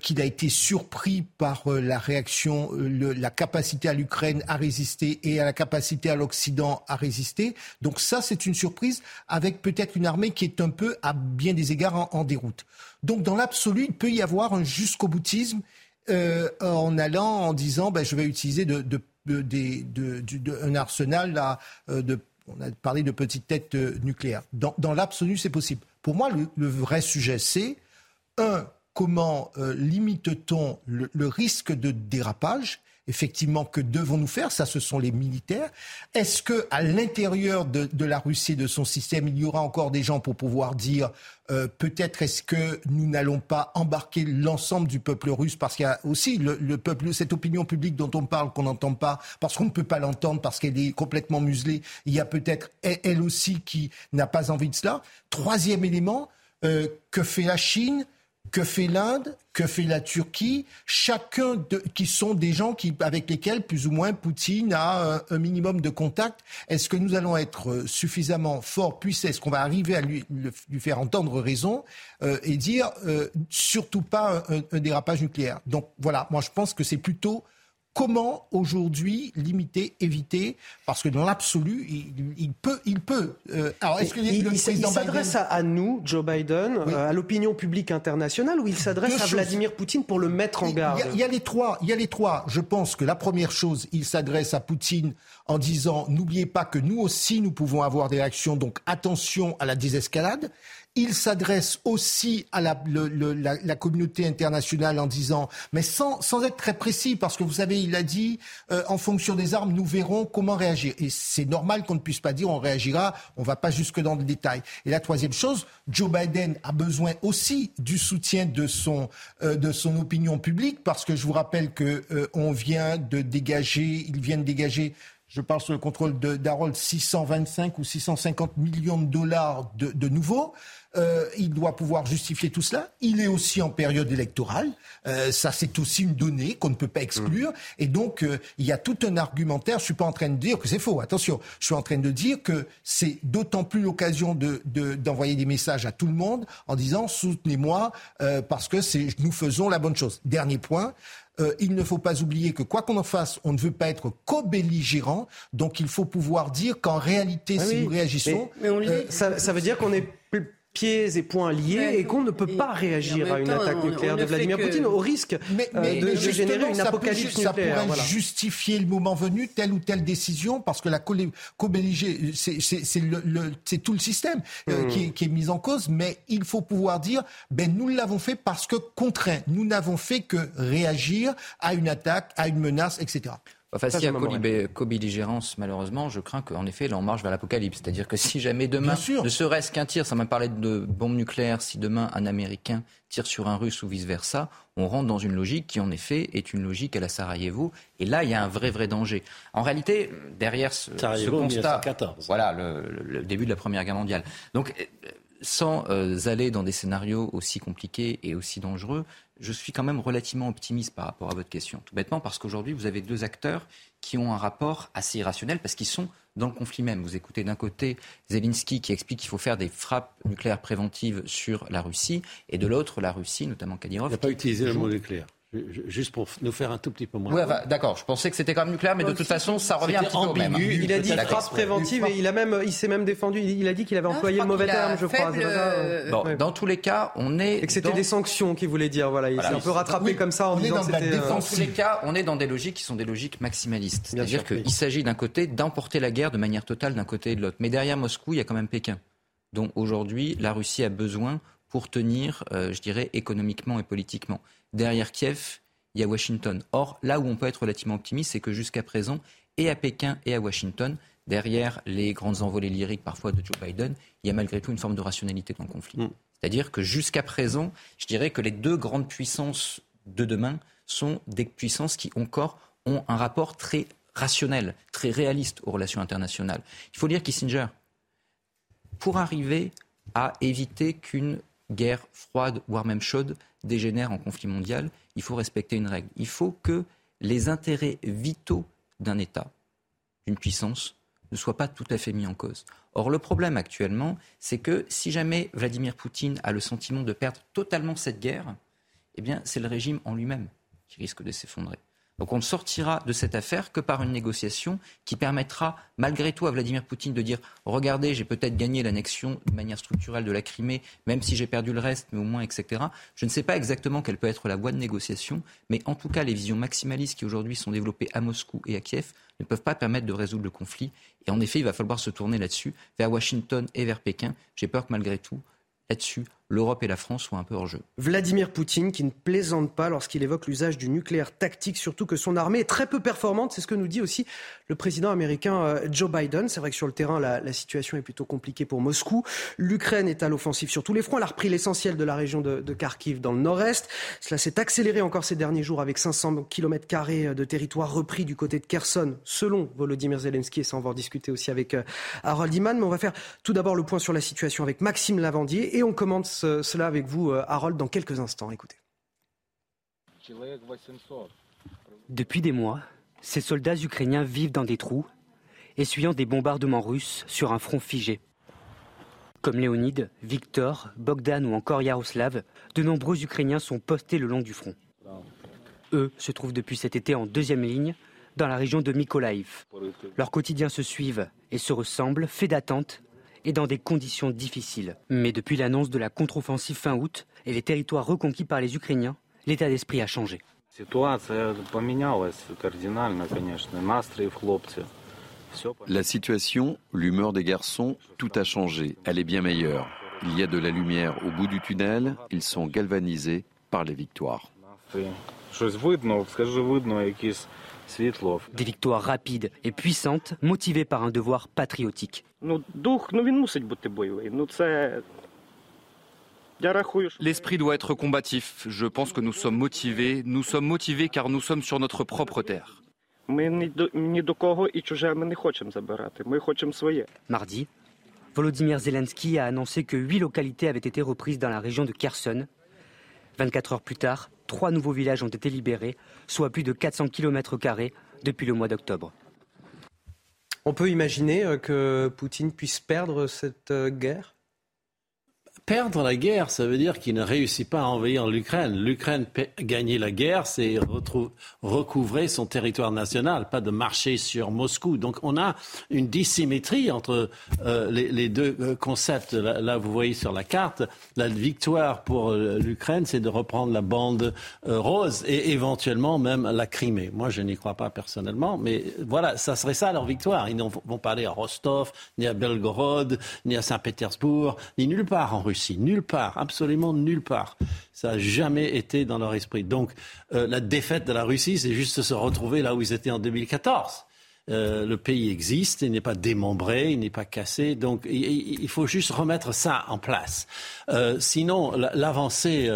qu'il a été surpris par la réaction, la capacité à l'Ukraine à résister et à la capacité à l'Occident à résister. Donc ça, c'est une surprise avec peut-être une armée qui est un peu, à bien des égards, en déroute. Donc dans l'absolu, il peut y avoir un jusqu'au boutisme euh, en allant en disant ben, je vais utiliser un arsenal là, euh, on a parlé de petites têtes euh, nucléaires. Dans, l'absolu, c'est possible. Pour moi, le, vrai sujet, c'est un, comment limite-t-on le, risque de dérapage effectivement, que devons-nous faire? Ça, ce sont les militaires. Est-ce que à l'intérieur de, la Russie, de son système, il y aura encore des gens pour pouvoir dire euh, peut-être est-ce que nous n'allons pas embarquer l'ensemble du peuple russe? Parce qu'il y a aussi le, le, peuple, cette opinion publique dont on parle qu'on n'entend pas parce qu'on ne peut pas l'entendre parce qu'elle est complètement muselée. Il y a peut-être elle aussi qui n'a pas envie de cela. Troisième élément, euh, que fait la Chine? Que fait l'Inde, que fait la Turquie, chacun qui sont des gens qui, avec lesquels plus ou moins Poutine a un, minimum de contact. Est-ce que nous allons être euh, suffisamment forts, puissants, est-ce qu'on va arriver à lui, faire entendre raison euh, et dire euh, surtout pas un, dérapage nucléaire? Donc voilà, moi je pense que c'est plutôt Comment aujourd'hui limiter, éviter? Parce que dans l'absolu, il, peut, il peut. Euh, alors, est-ce que il, s'adresse à, nous, Joe Biden, euh, à l'opinion publique internationale, ou il s'adresse à Vladimir Poutine pour le mettre en garde? il y, a, les trois. Il y a les trois. Je pense que la première chose, il s'adresse à Poutine en disant n'oubliez pas que nous aussi nous pouvons avoir des réactions, donc attention à la désescalade. Il s'adresse aussi à la, communauté internationale en disant, mais sans, sans être très précis, parce que vous savez, il a dit, euh, en fonction des armes, nous verrons comment réagir. Et c'est normal qu'on ne puisse pas dire on réagira, on va pas jusque dans le détail. Et la troisième chose, Joe Biden a besoin aussi du soutien de son, euh, de son opinion publique, parce que je vous rappelle que euh, vient de dégager, dégager je parle sous le contrôle d'Harold, 625 ou 650 millions de dollars de, de nouveaux. Euh, il doit pouvoir justifier tout cela. Il est aussi en période électorale. Euh, ça, c'est aussi une donnée qu'on ne peut pas exclure. Mmh. Et donc, euh, il y a tout un argumentaire. Je suis pas en train de dire que c'est faux. Attention, je suis en train de dire que c'est d'autant plus l'occasion de, d'envoyer des messages à tout le monde en disant soutenez-moi euh, parce que c'est, nous faisons la bonne chose. Dernier point. Euh, il ne faut pas oublier que quoi qu'on en fasse, on ne veut pas être co-belligérant. Donc il faut pouvoir dire qu'en réalité, ah si nous réagissons, mais, euh, ça, ça, veut dire qu'on est pieds et poings liés et qu'on ne peut pas réagir à une attaque nucléaire de Vladimir Poutine au risque euh, de, générer une apocalypse nucléaire. Ça pourrait justifier le moment venu telle ou telle décision parce que la co c'est tout le système euh, hmm. qui, est, qui, est, mis en cause, mais il faut pouvoir dire, ben nous l'avons fait parce que contraint. Nous n'avons fait que réagir à une attaque, à une menace, etc. Enfin, s'il y a co-belligérance, malheureusement, je crains qu'en effet, là, on marche vers l'apocalypse. C'est-à-dire que si jamais demain, ne serait-ce qu'un tir, ça m'a parlé de bombes nucléaires, si demain un Américain tire sur un Russe ou vice-versa, on rentre dans une logique qui, en effet, est une logique à la Sarajevo. Et là, il y a un vrai, vrai danger. En réalité, derrière ce, ce constat, voilà, le, début de la Première Guerre mondiale. Donc, euh, sans euh, aller dans des scénarios aussi compliqués et aussi dangereux, je suis quand même relativement optimiste par rapport à votre question. Tout bêtement parce qu'aujourd'hui, vous avez deux acteurs qui ont un rapport assez irrationnel parce qu'ils sont dans le conflit même. Vous écoutez d'un côté Zelensky qui explique qu'il faut faire des frappes nucléaires préventives sur la Russie et de l'autre, la Russie, notamment Kadyrov. Il n'a pas utilisé le mot nucléaire. Juste pour nous faire un tout petit peu moins. Oui, d'accord. Je pensais que c'était quand même nucléaire, mais de toute façon, ça revient un petit peu au même. Il a dit frappe préventive et il a même, il s'est même défendu. Il a dit qu'il avait employé le mauvais terme, je crois. Euh, bon, dans tous les cas, on est. Et que c'était des sanctions qu'il voulait dire. Voilà, il s'est un peu rattrapé comme ça en disant c'était. Dans tous les cas, on est dans des logiques qui sont des logiques maximalistes. C'est-à-dire qu'il s'agit d'un côté d'emporter la guerre de manière totale d'un côté et de l'autre. Mais derrière Moscou, il y a quand même Pékin, dont aujourd'hui la Russie a besoin pour tenir, euh, je dirais, économiquement et politiquement. Derrière Kiev, il y a Washington. Or, là où on peut être relativement optimiste, c'est que jusqu'à présent, et à Pékin et à Washington, derrière les grandes envolées lyriques parfois de Joe Biden, il y a malgré tout une forme de rationalité dans le conflit. Mm. C'est-à-dire que jusqu'à présent, je dirais que les deux grandes puissances de demain sont des puissances qui encore ont un rapport très rationnel, très réaliste aux relations internationales. Il faut dire Kissinger, pour arriver à éviter qu'une guerre froide, voire même chaude, dégénère en conflit mondial, il faut respecter une règle. Il faut que les intérêts vitaux d'un État, d'une puissance, ne soient pas tout à fait mis en cause. Or, le problème actuellement, c'est que si jamais Vladimir Poutine a le sentiment de perdre totalement cette guerre, eh bien, c'est le régime en lui-même qui risque de s'effondrer. Donc on ne sortira de cette affaire que par une négociation qui permettra malgré tout à Vladimir Poutine de dire regardez, j'ai peut-être gagné l'annexion de manière structurelle de la Crimée, même si j'ai perdu le reste, mais au moins, etc. Je ne sais pas exactement quelle peut être la voie de négociation, mais en tout cas, les visions maximalistes qui aujourd'hui sont développées à Moscou et à Kiev ne peuvent pas permettre de résoudre le conflit. Et en effet, il va falloir se tourner là-dessus, vers Washington et vers Pékin. J'ai peur que malgré tout, là-dessus, l'Europe et la France soient un peu hors jeu. Vladimir Poutine qui ne plaisante pas lorsqu'il évoque l'usage du nucléaire tactique, surtout que son armée est très peu performante. C'est ce que nous dit aussi le président américain euh, Joe Biden. C'est vrai que sur le terrain, la, la, situation est plutôt compliquée pour Moscou. L'Ukraine est à l'offensive sur tous les fronts. Elle a repris l'essentiel de la région de, de Kharkiv dans le nord-est. Cela s'est accéléré encore ces derniers jours avec 500 km de territoire repris du côté de Kherson, selon Volodymyr Zelensky. Et ça, on va en discuter aussi avec euh, Harold Iman. Mais on va faire tout d'abord le point sur la situation avec Maxime Lavandier et on commence cela avec vous, euh, Harold, dans quelques instants. Écoutez. Depuis des mois, ces soldats ukrainiens vivent dans des trous, essuyant des bombardements russes sur un front figé. Comme Léonide, Victor, Bogdan ou encore Yaroslav, de nombreux Ukrainiens sont postés le long du front. Eux se trouvent depuis cet été en deuxième ligne, dans la région de Mykolaiv. Leurs quotidiens se suivent et se ressemblent, faits d'attente et dans des conditions difficiles. Mais depuis l'annonce de la contre-offensive fin août et les territoires reconquis par les Ukrainiens, l'état d'esprit a changé. La situation, l'humeur des garçons, tout a changé. Elle est bien meilleure. Il y a de la lumière au bout du tunnel. Ils sont galvanisés par les victoires. Des victoires rapides et puissantes, motivées par un devoir patriotique. L'esprit doit être combatif. Je pense que nous sommes motivés. Nous sommes motivés car nous sommes sur notre propre terre. Mardi, Volodymyr Zelensky a annoncé que huit localités avaient été reprises dans la région de Kherson. 24 heures plus tard, trois nouveaux villages ont été libérés, soit plus de 400 km depuis le mois d'octobre. On peut imaginer euh, que Poutine puisse perdre cette euh, guerre? Perdre la guerre, ça veut dire qu'il ne réussit pas à envahir l'Ukraine. L'Ukraine gagner la guerre, c'est recouvrer son territoire national, pas de marcher sur Moscou. Donc on a une dissymétrie entre euh, les, deux euh, concepts. Là, vous voyez sur la carte, la victoire pour euh, l'Ukraine, c'est de reprendre la bande rose et éventuellement même la Crimée. Moi, je n'y crois pas personnellement, mais voilà, ça serait ça leur victoire. Ils ne vont pas aller à Rostov, ni à Belgorod, ni à Saint-Pétersbourg, ni nulle part en Russie. Nulle part, absolument nulle part. Ça n'a jamais été dans leur esprit. Donc euh, la défaite de la Russie, c'est juste se retrouver là où ils étaient en 2014. Euh, le pays existe, il n'est pas démembré, il n'est pas cassé, donc il, faut juste remettre ça en place. Euh, sinon, l'avancée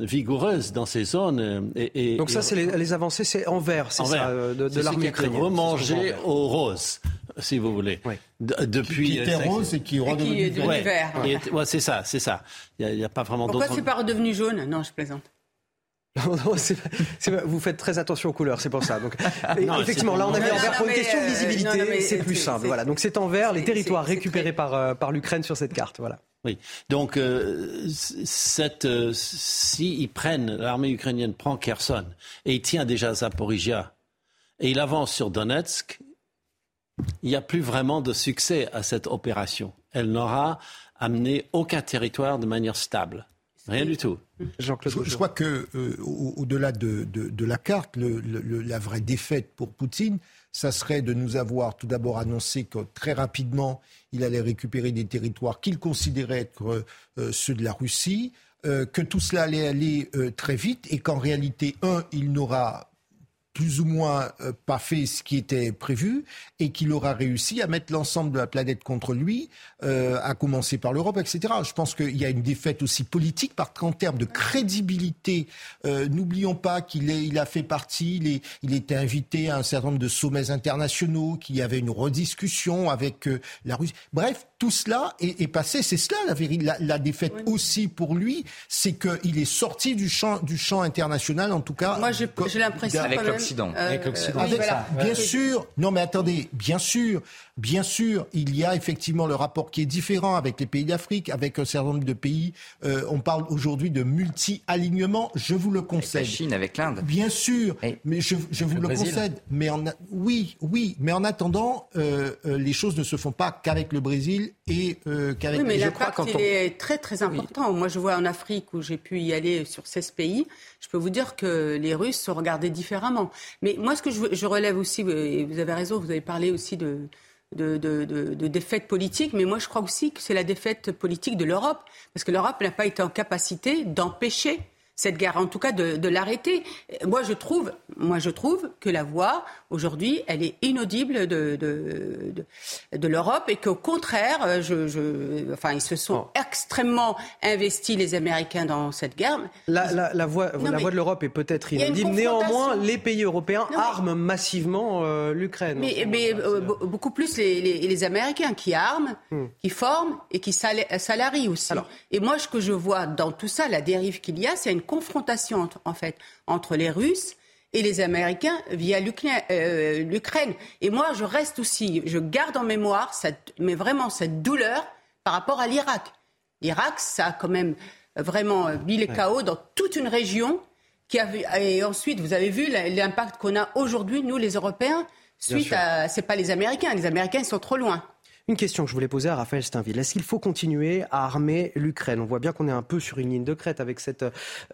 vigoureuse dans ces zones est... donc ça, c'est les, avancées, c'est envers, c'est ça, de, de l'armée ukrainienne. Remanger au rose si vous voulez. Depuis, qui était rose et qui est redevenu vert. Ouais, c'est ça, c'est ça. Il n'y a, pas vraiment d'autre. Pourquoi c'est pas redevenu jaune Non, je plaisante. vous faites très attention aux couleurs, c'est pour ça. Donc, effectivement, là, on a mis en vert pour une question de euh, visibilité. C'est plus simple. Voilà. Donc, c'est en vert les territoires récupérés par, euh, par l'Ukraine sur cette carte. Voilà. Oui. Donc, euh, cette, si ils prennent, l'armée ukrainienne prend Kherson et il tient déjà Zaporizhia et il avance sur Donetsk, il n'y a plus vraiment de succès à cette opération. Elle n'aura amené aucun territoire de manière stable. Rien du tout. Je, je, crois que euh, au-delà de, la carte, la vraie défaite pour Poutine, ça serait de nous avoir tout d'abord annoncé que très rapidement, il allait récupérer des territoires qu'il considérait être euh, ceux de la Russie, euh, que tout cela allait aller très vite et qu'en réalité, un, il n'aura plus ou moins euh, pas fait ce qui était prévu et qu'il aura réussi à mettre l'ensemble de la planète contre lui, euh, à commencer par l'Europe, etc. Je pense qu'il y a une défaite aussi politique parce qu'en termes de crédibilité, euh, n'oublions pas qu'il il a fait partie, il, est, il était invité à un certain nombre de sommets internationaux, qu'il y avait une rediscussion avec la Russie. Bref, tout cela est, passé. C'est cela la, la, défaite aussi pour lui, c'est qu'il est sorti du champ, du champ international, en tout cas. Moi, j'ai l'impression avec l'Occident. Euh, avec l'Occident. Bien sûr. Non, mais attendez. Bien sûr. Bien sûr, il y a effectivement le rapport qui est différent avec les pays d'Afrique, avec un certain nombre de pays. Euh, on parle aujourd'hui de multi-alignement. Je vous le concède. Avec la Chine, avec l'Inde. Bien sûr, mais je, vous le, concède. Mais en oui, oui, mais en attendant, euh, euh, les choses ne se font pas qu'avec le Brésil et qu'avec. Oui, mais l'impact il est très très important. Moi, je vois en Afrique où j'ai pu y aller sur 16 pays. Je peux vous dire que les Russes sont regardés différemment. Mais moi, ce que je, je relève aussi, et vous avez raison, vous avez parlé aussi de de, de, défaite politique, mais moi je crois aussi que c'est la défaite politique de l'Europe, parce que l'Europe n'a pas été en capacité d'empêcher cette guerre, en tout cas de, de l'arrêter. Moi, je trouve, moi, je trouve que la voix aujourd'hui, elle est inaudible de, de, de, de l'Europe et qu'au contraire, je, je, enfin, ils se sont extrêmement investis les Américains dans cette guerre. La, la, la voix, la voix de l'Europe est peut-être inaudible. Néanmoins, les pays européens arment massivement euh, l'Ukraine. Mais, mais euh, beaucoup plus les, les, les, Américains qui arment, hmm. qui forment et qui salarient aussi. Alors, et moi, ce que je vois dans tout ça, la dérive qu'il y a, c'est une confrontation en fait entre les Russes et les Américains via euh, l'Ukraine. Et moi, je reste aussi, je garde en mémoire, cette, mais vraiment cette douleur par rapport à l'Irak. L'Irak, ça a quand même vraiment mis les chaos dans toute une région. Qui a, et ensuite, vous avez vu l'impact qu'on a aujourd'hui, nous les Européens, suite à. C'est pas les Américains, les Américains ils sont trop loin. Une question que je voulais poser à Raphaël Steinville. Est-ce qu'il faut continuer à armer l'Ukraine? On voit bien qu'on est un peu sur une ligne de crête avec cette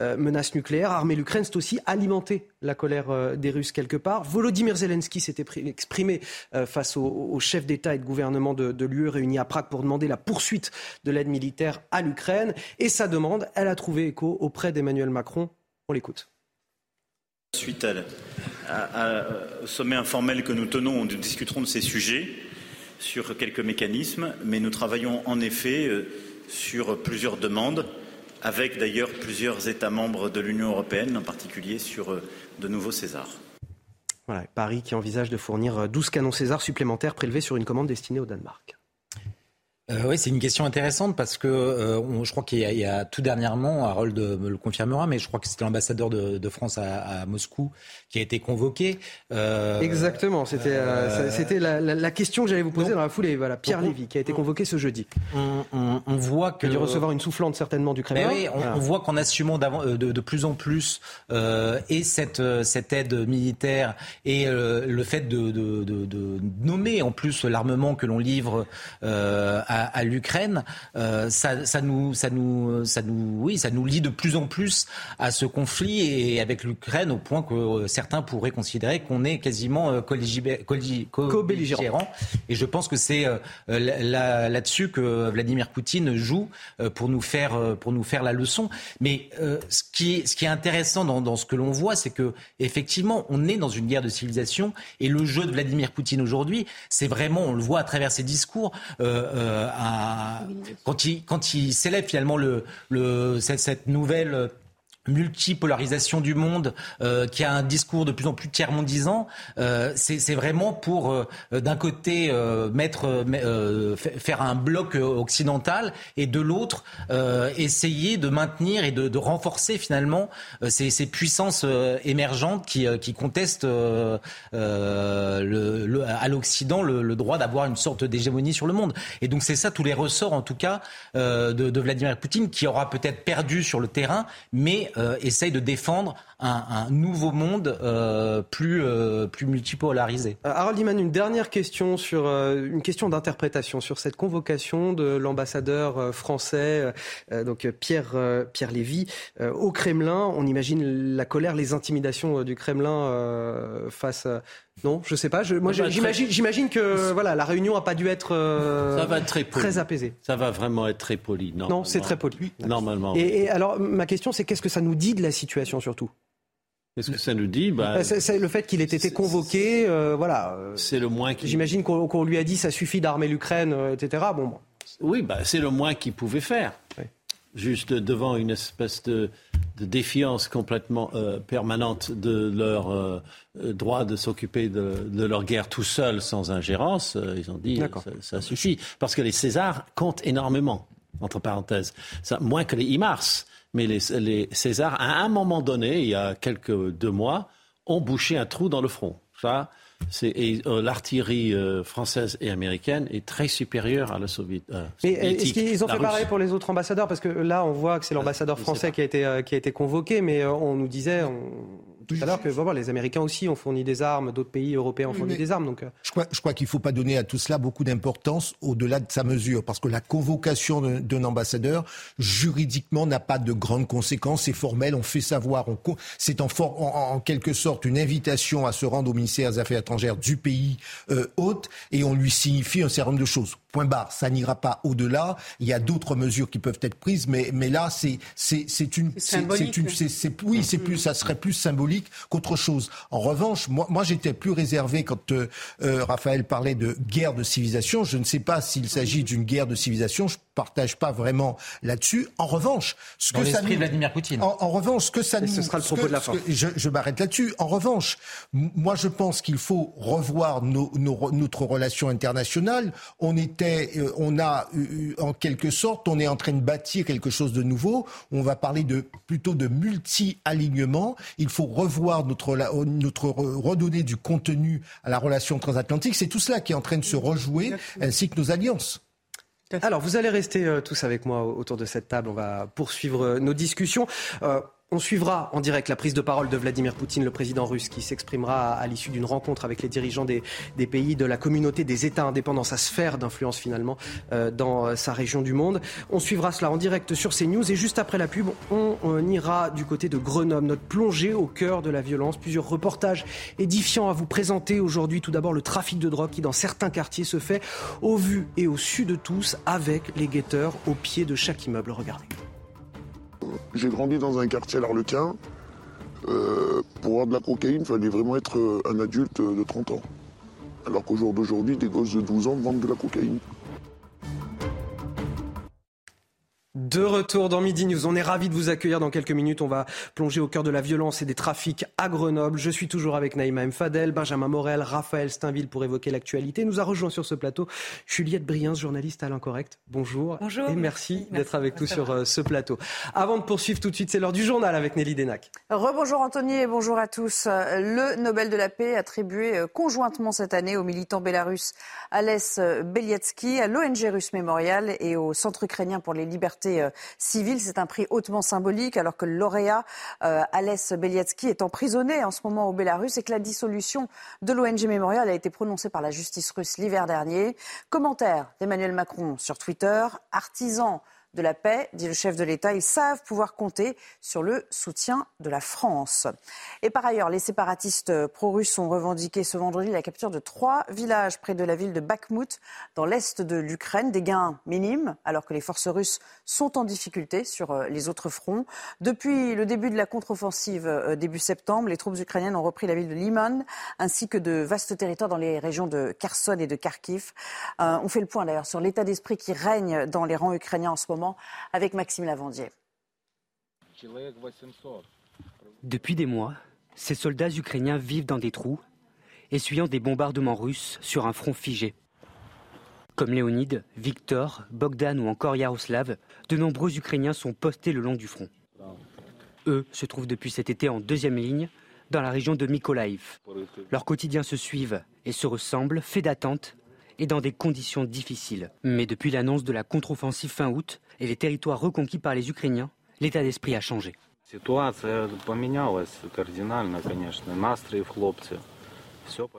euh, menace nucléaire. Armer l'Ukraine, c'est aussi alimenter la colère euh, des Russes quelque part. Volodymyr Zelensky s'était exprimé euh, face aux, chefs d'État et de gouvernement de, l'UE réunis à Prague pour demander la poursuite de l'aide militaire à l'Ukraine. Et sa demande, elle a trouvé écho auprès d'Emmanuel Macron. On l'écoute. Suite au sommet informel que nous tenons, nous discuterons de ces sujets sur quelques mécanismes, mais nous travaillons en effet euh, sur plusieurs demandes, avec d'ailleurs plusieurs États membres de l'Union européenne, en particulier sur euh, de nouveaux Césars. Voilà, Paris qui envisage de fournir 12 canons César supplémentaires prélevés sur une commande destinée au Danemark. Euh, oui, c'est une question intéressante parce que euh, je crois qu'il y, a tout dernièrement, Harold me le confirmera, mais je crois que c'était l'ambassadeur de, France à, Moscou qui a été convoqué. Euh, Exactement, c'était c'était la, question que j'allais vous poser dans la foulée. Voilà, Pierre Lévy qui a été convoqué ce jeudi. On, voit que il a dû recevoir une soufflante certainement du Kremlin. oui, on, voit qu'en assumant de, de, plus en plus et cette cette aide militaire et le fait de, nommer en plus l'armement que l'on livre à à, l'Ukraine, euh, ça, ça, nous, ça, nous, ça, nous, oui, ça nous lie de plus en plus à ce conflit et avec l'Ukraine au point que euh, certains pourraient considérer qu'on est quasiment euh, co-belligérant. Et je pense que c'est là-dessus que Vladimir Poutine joue pour nous faire, pour nous faire la leçon. Mais ce, qui est, ce qui est intéressant dans, dans ce que l'on voit, c'est que effectivement, on est dans une guerre de civilisation et le jeu de Vladimir Poutine aujourd'hui, c'est vraiment, on le voit à travers ses discours, euh, quand il, quand il s'élève finalement le, le, cette, cette nouvelle multipolarisation du monde, euh, qui a un discours de plus en plus tiers-mondisant, euh, c'est vraiment pour, euh, d'un côté, euh, mettre, euh, faire un bloc occidental et de l'autre, essayer de maintenir et de, de renforcer finalement ces, ces, puissances émergentes qui, qui contestent le, le, à l'Occident le, le, droit d'avoir une sorte d'hégémonie sur le monde. Et donc c'est ça tous les ressorts, en tout cas, de, de Vladimir Poutine, qui aura peut-être perdu sur le terrain, mais euh, essaye de défendre un, nouveau monde euh, plus, euh, plus multipolarisé. Harold Iman, une dernière question sur une question d'interprétation sur cette convocation de l'ambassadeur français, donc Pierre Pierre Lévy, au Kremlin. On imagine la colère, les intimidations du Kremlin face non, je sais pas. moi, j'imagine, j'imagine que voilà, la réunion n'a pas dû être ça va être très, très apaisée. Ça va vraiment être très poli. Non, c'est très poli. Normalement. Et, et, alors, ma question, c'est qu'est-ce que ça nous dit de la situation surtout? Qu'est-ce que ça nous dit? Bah, c'est, le fait qu'il ait été convoqué, euh, voilà. C'est le moins. J'imagine qu'on, lui a dit ça suffit d'armer l'Ukraine, euh, etc. Bon. Oui, bah, c'est le moins qu'il pouvait faire. Juste devant une espèce de, défiance complètement euh, permanente de leur droit de s'occuper de, leur guerre tout seul sans ingérence, ils ont dit ça, ça, suffit. Parce que les Césars comptent énormément, entre parenthèses. Ça, moins que les IMARS mais les, les Césars, à un moment donné, il y a quelques deux mois, ont bouché un trou dans le front. Ça, euh, l'artillerie euh, française et américaine est très supérieure à la soviétique. Euh, mais est-ce qu'ils ont fait pareil pour les autres ambassadeurs? Parce que là, on voit que c'est l'ambassadeur français qui a été qui a été convoqué, mais on nous disait, tout à l'heure que les Américains aussi ont fourni des armes, d'autres pays européens ont fourni des armes. Donc... Je crois, je crois qu'il ne faut pas donner à tout cela beaucoup d'importance au-delà de sa mesure, parce que la convocation d'un ambassadeur, juridiquement, n'a pas de grandes conséquences, c'est formel, on fait savoir, c'est en, en, quelque sorte une invitation à se rendre au ministère des Affaires étrangères du pays euh, hôte, et on lui signifie un certain nombre de choses. Point barre, ça n'ira pas au-delà. Il y a d'autres mesures qui peuvent être prises, mais, mais là, c'est c'est une, c'est une, c'est oui, c'est plus, ça serait plus symbolique qu'autre chose. En revanche, moi, moi j'étais plus réservé quand euh, euh, Raphaël parlait de guerre de civilisation. Je ne sais pas s'il s'agit d'une guerre de civilisation. Je partage pas vraiment là-dessus. En revanche, ce que ça nous... Vladimir Poutine. En, revanche, ce que ça nous... ce sera le propos de la fin. Je, je m'arrête là-dessus. En revanche, moi, je pense qu'il faut revoir nos, nos, notre relation internationale. On était, euh, on a, en quelque sorte, on est en train de bâtir quelque chose de nouveau. On va parler de plutôt de multi-alignement. Il faut revoir notre, notre redonner du contenu à la relation transatlantique. C'est tout cela qui est en train de se rejouer, ainsi que nos alliances. Alors, vous allez rester euh, tous avec moi autour de cette table. On va poursuivre euh, nos discussions. Euh, on suivra en direct la prise de parole de Vladimir Poutine, le président russe, qui s'exprimera à, l'issue d'une rencontre avec les dirigeants des, pays de la communauté des États indépendants, sa sphère d'influence finalement euh, dans euh, sa région du monde. On suivra cela en direct sur CNews et juste après la pub, on, ira du côté de Grenoble, notre plongée au cœur de la violence. Plusieurs reportages édifiants à vous présenter aujourd'hui. Tout d'abord le trafic de drogue qui dans certains quartiers se fait au vu et au su de tous avec les guetteurs au pied de chaque immeuble. Regardez. J'ai grandi dans un quartier à l'Arlequin. Euh, pour avoir de la cocaïne, il fallait vraiment être euh, un adulte de 30 ans. Alors qu'au jour d'aujourd'hui, des gosses de 12 ans vendent de la cocaïne. De retour dans Midi News. On est ravis de vous accueillir dans quelques minutes. On va plonger au cœur de la violence et des trafics à Grenoble. Je suis toujours avec Naïma M. Fadel, Benjamin Morel, Raphaël Steinville pour évoquer l'actualité. Nous a rejoint sur ce plateau Juliette Briens, journaliste à l'Incorrect. Bonjour. Bonjour. Et merci, d'être avec nous sur euh, ce plateau. Avant de poursuivre tout de suite, c'est l'heure du journal avec Nelly Denac. Rebonjour Anthony et bonjour à tous. Le Nobel de la paix attribué euh, conjointement cette année au militant bélarus Alès Beliatsky, à l'ONG russe Mémorial et au Centre ukrainien pour les libertés euh. C'est un prix hautement symbolique alors que le lauréat euh, Alès Beliatsky est emprisonné en ce moment au Bélarus et que la dissolution de l'ONG Mémorial a été prononcée par la justice russe l'hiver dernier. Commentaire d'Emmanuel Macron sur Twitter. Artisan de la paix, dit le chef de l'État. Ils savent pouvoir compter sur le soutien de la France. Et par ailleurs, les séparatistes pro-russes ont revendiqué ce vendredi la capture de trois villages près de la ville de Bakhmut, dans l'est de l'Ukraine. Des gains minimes, alors que les forces russes sont en difficulté sur euh, les autres fronts. Depuis le début de la contre-offensive euh, début septembre, les troupes ukrainiennes ont repris la ville de Liman, ainsi que de vastes territoires dans les régions de Kherson et de Kharkiv. Euh, on fait le point d'ailleurs sur l'état d'esprit qui règne dans les rangs ukrainiens en ce moment avec Maxime Lavandier. Depuis des mois, ces soldats ukrainiens vivent dans des trous, essuyant des bombardements russes sur un front figé. Comme Léonide, Victor, Bogdan ou encore Yaroslav, de nombreux Ukrainiens sont postés le long du front. Eux se trouvent depuis cet été en deuxième ligne, dans la région de Mykolaiv. Leurs quotidiens se suivent et se ressemblent, faits d'attente et dans des conditions difficiles. Mais depuis l'annonce de la contre-offensive fin août et les territoires reconquis par les Ukrainiens, l'état d'esprit a changé.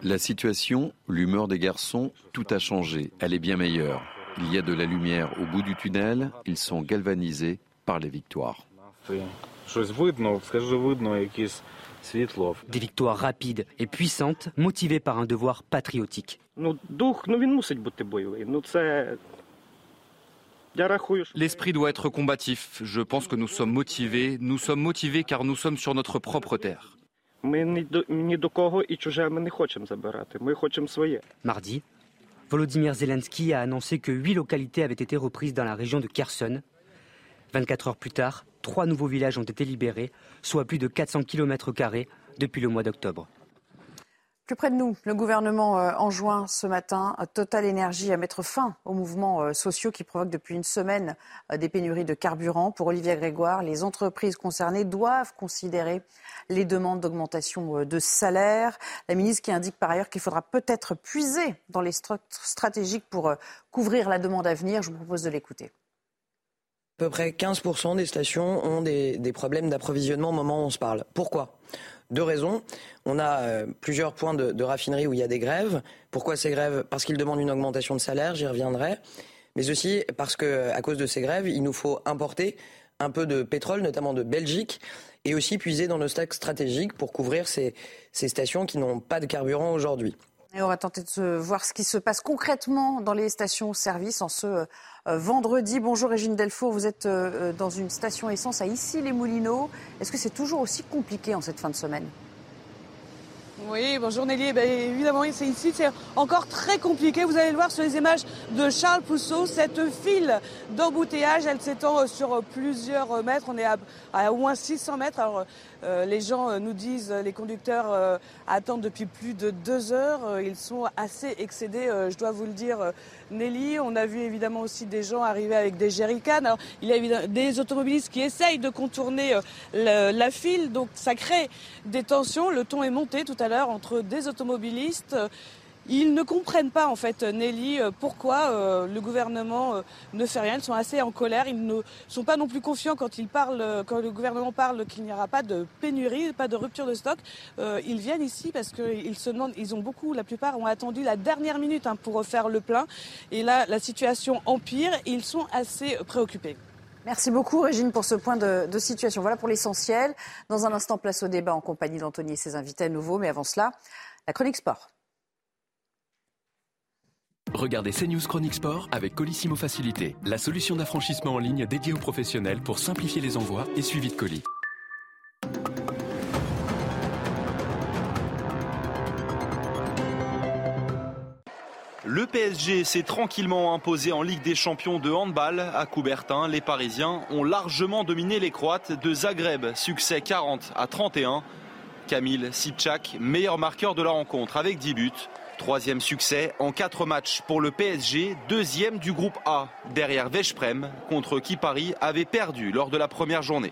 La situation, l'humeur des garçons, tout a changé. Elle est bien meilleure. Il y a de la lumière au bout du tunnel. Ils sont galvanisés par les victoires. Des victoires rapides et puissantes, motivées par un devoir patriotique. L'esprit doit être combatif. Je pense que nous sommes motivés. Nous sommes motivés car nous sommes sur notre propre terre. Mardi, Volodymyr Zelensky a annoncé que huit localités avaient été reprises dans la région de Kherson. 24 heures plus tard, trois nouveaux villages ont été libérés, soit plus de 400 km depuis le mois d'octobre. Plus près de nous, le gouvernement euh, enjoint ce matin Total Énergie à mettre fin aux mouvements euh, sociaux qui provoquent depuis une semaine euh, des pénuries de carburant. Pour Olivier Grégoire, les entreprises concernées doivent considérer les demandes d'augmentation de salaire. La ministre qui indique par ailleurs qu'il faudra peut-être puiser dans les stratégiques pour couvrir la demande à venir. Je vous propose de l'écouter. À peu près 15% des stations ont des problèmes d'approvisionnement au moment où on se parle. Pourquoi? Deux raisons. On a euh, plusieurs points de, raffinerie où il y a des grèves. Pourquoi ces grèves? Parce qu'ils demandent une augmentation de salaire, j'y reviendrai. Mais aussi parce que, à cause de ces grèves, il nous faut importer un peu de pétrole, notamment de Belgique, et aussi puiser dans nos stocks stratégiques pour couvrir ces stations qui n'ont pas de carburant aujourd'hui. On va tenter de voir ce qui se passe concrètement dans les stations-service en ce euh, vendredi. Bonjour Régine Delfour, vous êtes euh, dans une station essence à Issy-les-Moulineaux. Est-ce que c'est toujours aussi compliqué en cette fin de semaine? Oui, bonjour Nelly. Eh ben, évidemment, c'est ici, c'est encore très compliqué. Vous allez le voir sur les images de Charles Pousseau. Cette file d'embouteillage, elle s'étend sur plusieurs mètres. On est à, au moins 600 mètres. Alors, euh, les gens euh, nous disent, les conducteurs euh, attendent depuis plus de deux heures. Ils sont assez excédés, je dois vous le dire, Nelly. On a vu évidemment aussi des gens arriver avec des jerrycans. Alors, il y a des automobilistes qui essayent de contourner la file, donc ça crée des tensions. Le ton est monté tout à l'heure entre des automobilistes. Ils ne comprennent pas en fait, Nelly, euh, pourquoi euh, le gouvernement euh, ne fait rien. Ils sont assez en colère. Ils ne sont pas non plus confiants quand le gouvernement parle qu'il n'y aura pas de pénurie, pas de rupture de stock. ils viennent ici parce qu'ils se demandent. Ils ont beaucoup, la plupart ont attendu la dernière minute hein, pour refaire le plein. Et là, la situation empire. ils sont assez préoccupés. Merci beaucoup, Régine, pour ce point de, situation. Voilà pour l'essentiel. Dans un instant, place au débat en compagnie d'Anthony et ses invités à nouveau. Mais avant cela, la chronique sport. Regardez CNews Chronique Sport avec Colissimo Facilité, la solution d'affranchissement en ligne dédiée aux professionnels pour simplifier les envois et suivi de colis. Le PSG s'est tranquillement imposé en Ligue des Champions de handball à Coubertin. Les Parisiens ont largement dominé les Croates de Zagreb, succès 40 à 31. Camille Sipchak, meilleur marqueur de la rencontre avec 10 buts. Troisième succès en quatre matchs pour le PSG, deuxième du groupe A, derrière Veszprem, contre qui Paris avait perdu lors de la première journée.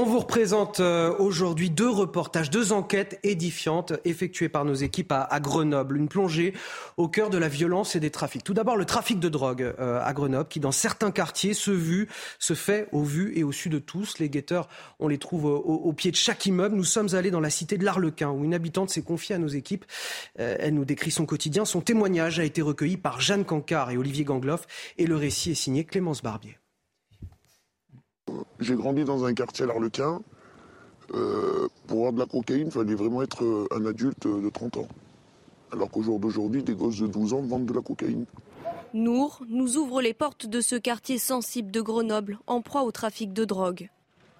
On vous représente euh, aujourd'hui deux reportages, deux enquêtes édifiantes effectuées par nos équipes à, Grenoble. Une plongée au cœur de la violence et des trafics. Tout d'abord, le trafic de drogue euh, à Grenoble, qui dans certains quartiers se, fait au vu et au su de tous. Les guetteurs, on les trouve au, pied de chaque immeuble. Nous sommes allés dans la cité de l'Arlequin, où une habitante s'est confiée à nos équipes. Euh, elle nous décrit son quotidien. Son témoignage a été recueilli par Jeanne Cancard et Olivier Gangloff. Et le récit est signé Clémence Barbier. J'ai grandi dans un quartier à l'Arlequin. Euh, pour avoir de la cocaïne, il fallait vraiment être euh, un adulte de 30 ans. Alors qu'au jour d'aujourd'hui, des gosses de 12 ans vendent de la cocaïne. Nour nous ouvre les portes de ce quartier sensible de Grenoble, en proie au trafic de drogue.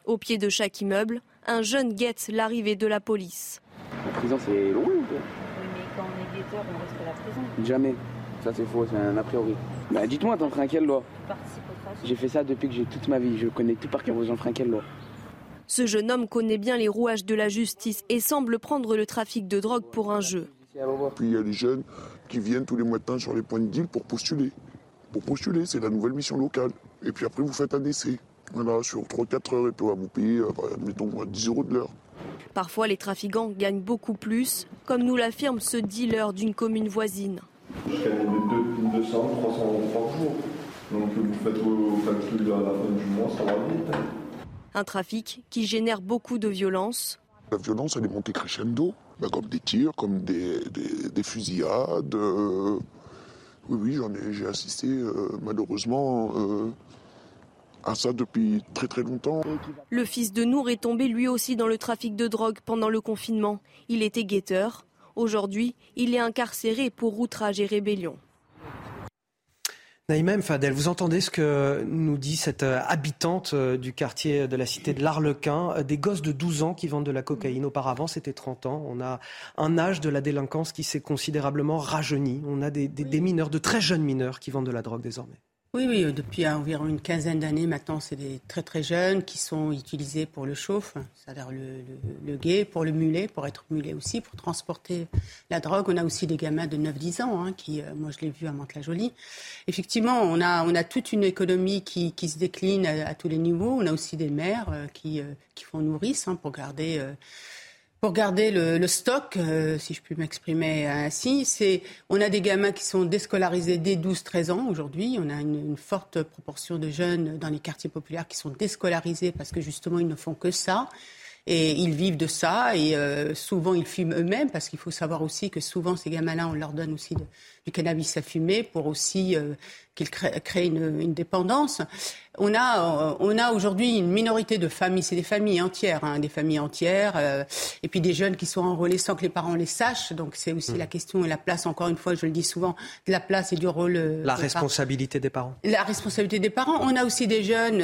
Au pied de chaque immeuble, un jeune guette l'arrivée de la police. La prison, c'est loin Oui, mais quand on est guetteur, on reste à la prison. Jamais. Ça, c'est faux, c'est un a priori. Bah, dites-moi, t'enfreins quelle loi j'ai fait ça depuis que j'ai toute ma vie. Je connais tout par cœur aux enfants quelle loi. Ce jeune homme connaît bien les rouages de la justice et semble prendre le trafic de drogue pour un jeu. Puis il y a les jeunes qui viennent tous les matins sur les points de deal pour postuler. Pour postuler, c'est la nouvelle mission locale. Et puis après, vous faites un essai. Voilà, sur 3-4 heures, et puis vous payer, euh, admettons, 10 euros de l'heure. Parfois, les trafiquants gagnent beaucoup plus, comme nous l'affirme ce dealer d'une commune voisine. Je gagne 200, 300 euros par jour. Donc vous faites vos calculs à la fin du mois, ça va vite. Un trafic qui génère beaucoup de violence. La violence, elle est montée crescendo, bah, comme des tirs, comme des, des, fusillades. Euh, oui, oui, j'en ai, j'ai assisté euh, malheureusement euh, à ça depuis très très longtemps. Le fils de Nour est tombé lui aussi dans le trafic de drogue pendant le confinement. Il était guetteur. Aujourd'hui, il est incarcéré pour outrage et rébellion. Naïma Fadel, vous entendez ce que nous dit cette euh, habitante euh, du quartier de la cité de l'Arlequin, euh, des gosses de 12 ans qui vendent de la cocaïne. Auparavant, c'était 30 ans. On a un âge de la délinquance qui s'est considérablement rajeuni. On a des, mineurs, de très jeunes mineurs qui vendent de la drogue désormais. Oui, oui, depuis environ une quinzaine d'années maintenant, c'est des très très jeunes qui sont utilisés pour le chauffe, c'est-à-dire le, le, guet, pour le mulet, pour être mulet aussi, pour transporter la drogue. On a aussi des gamins de 9-10 ans, hein, qui, euh, moi je l'ai vu à Mantes-la-Jolie. Effectivement, on a, on a toute une économie qui, qui se décline à, tous les niveaux. On a aussi des mères euh, qui, euh, qui font nourrice hein, pour garder pour garder le, stock, euh, si je puis m'exprimer ainsi, c'est on a des gamins qui sont déscolarisés dès 12-13 ans aujourd'hui. On a une, forte proportion de jeunes dans les quartiers populaires qui sont déscolarisés parce que justement ils ne font que ça. Et ils vivent de ça et euh, souvent ils fument eux-mêmes parce qu'il faut savoir aussi que souvent ces gamins-là, on leur donne aussi du cannabis à fumer pour aussi euh, qu'ils créent, une, dépendance. On a, euh, on a aujourd'hui une minorité de familles, c'est des familles entières, hein, des familles entières, euh, et puis des jeunes qui sont enrôlés sans que les parents les sachent. Donc c'est aussi mm. la question et la place, encore une fois, je le dis souvent, de la place et du rôle. La responsabilité des parents. La responsabilité des parents. On a aussi des jeunes,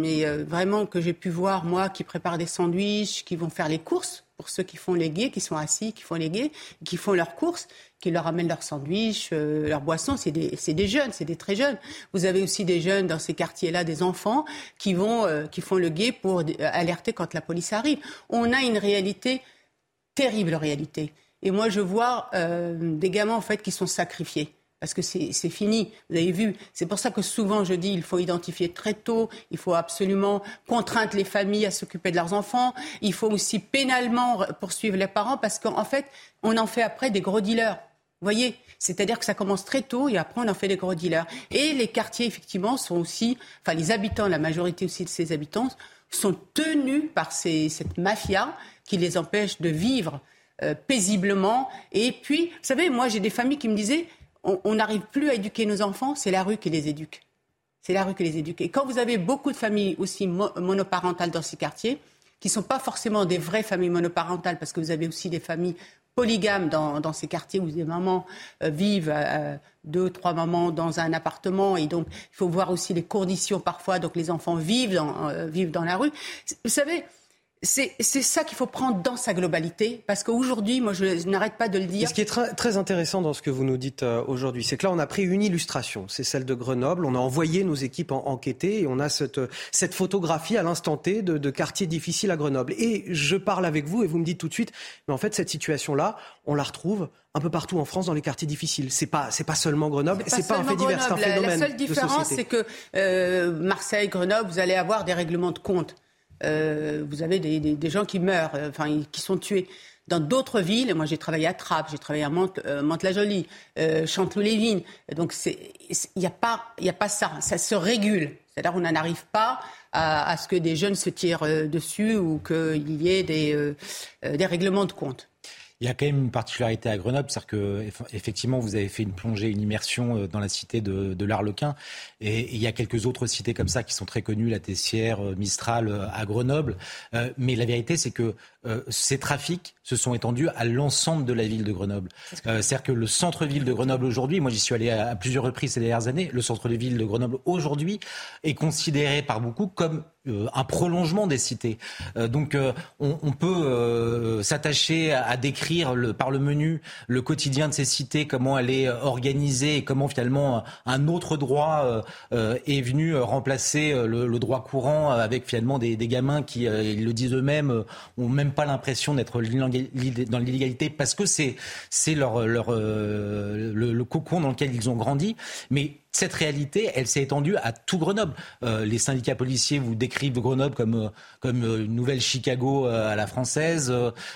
mais vraiment que j'ai pu voir, moi, qui préparent des sandwichs, qui vont faire les courses pour ceux qui font les gays, qui sont assis, qui font les gays, qui font leurs courses, qui leur amènent leurs sandwichs, euh, leurs boissons. C'est des, des, jeunes, c'est des très jeunes. Vous avez aussi des jeunes dans ces quartiers-là, des enfants qui vont, euh, qui font le guet pour alerter quand la police arrive. On a une réalité terrible, réalité. Et moi, je vois euh, des gamins en fait qui sont sacrifiés parce que c'est fini. Vous avez vu, c'est pour ça que souvent je dis il faut identifier très tôt, il faut absolument contraindre les familles à s'occuper de leurs enfants, il faut aussi pénalement poursuivre les parents parce qu'en fait, on en fait après des gros dealers. Voyez c'est-à-dire que ça commence très tôt et après on en fait des gros dealers. Et les quartiers, effectivement, sont aussi, enfin les habitants, la majorité aussi de ces habitants, sont tenus par cette mafia qui les empêche de vivre euh, paisiblement. Et puis, vous savez, moi j'ai des familles qui me disaient, on n'arrive plus à éduquer nos enfants, c'est la rue qui les éduque. C'est la rue qui les éduque. Et quand vous avez beaucoup de familles aussi monoparentales dans ces quartiers, qui ne sont pas forcément des vraies familles monoparentales, parce que vous avez aussi des familles polygames dans, ces quartiers où des mamans euh, vivent, euh, deux, trois mamans dans un appartement, et donc il faut voir aussi les conditions parfois, donc les enfants vivent dans, euh, vivent dans la rue. Vous savez, c'est ça qu'il faut prendre dans sa globalité, parce qu'aujourd'hui, moi, je n'arrête pas de le dire. ce qui est très, intéressant dans ce que vous nous dites euh, aujourd'hui, c'est que là, on a pris une illustration, c'est celle de Grenoble. On a envoyé nos équipes en, enquêter et on a cette, cette photographie à l'instant T de, de quartiers difficiles à Grenoble. Et je parle avec vous et vous me dites tout de suite, mais en fait, cette situation-là, on la retrouve un peu partout en France dans les quartiers difficiles. C'est pas c'est pas seulement Grenoble, c'est pas, pas un fait divers, c'est un phénomène. La seule différence, c'est que euh, Marseille, Grenoble, vous allez avoir des règlements de compte. Euh, vous avez des, gens qui meurent, euh, enfin, qui sont tués. Dans d'autres villes, moi j'ai travaillé à Trappes, j'ai travaillé à euh, Mantes-la-Jolie, Chanteloup-les-Vignes. Donc il n'y a, pas, ça, ça se régule. C'est-à-dire on n'en arrive pas à, ce que des jeunes se tirent dessus ou qu'il y ait des règlements de compte. Il y a quand même une particularité à Grenoble, c'est-à-dire que effectivement vous avez fait une plongée, une immersion euh, dans la cité de, de l'Arlequin, et, il y a quelques autres cités comme ça qui sont très connues, la Tessière, euh, Mistral euh, à Grenoble. mais la vérité, c'est que ces trafics se sont étendus à l'ensemble de la ville de Grenoble. c'est-à-dire que le centre-ville de Grenoble aujourd'hui, moi j'y suis allé à, plusieurs reprises ces dernières années, le centre-ville de Grenoble aujourd'hui est considéré par beaucoup comme un prolongement des cités. donc on, on, peut s'attacher à décrire le, par le menu le quotidien de ces cités, comment elle est euh, organisée et comment finalement un autre droit euh, euh, est venu remplacer le, droit courant avec finalement des, gamins qui, ils le disent eux-mêmes, ont même pas l'impression d'être dans l'illégalité parce que c'est c'est leur, leur le, le, cocon dans lequel ils ont grandi. Mais cette réalité, elle s'est étendue à tout Grenoble. Euh, les syndicats policiers vous décrivent Grenoble comme, euh, comme euh, une nouvelle Chicago à la française.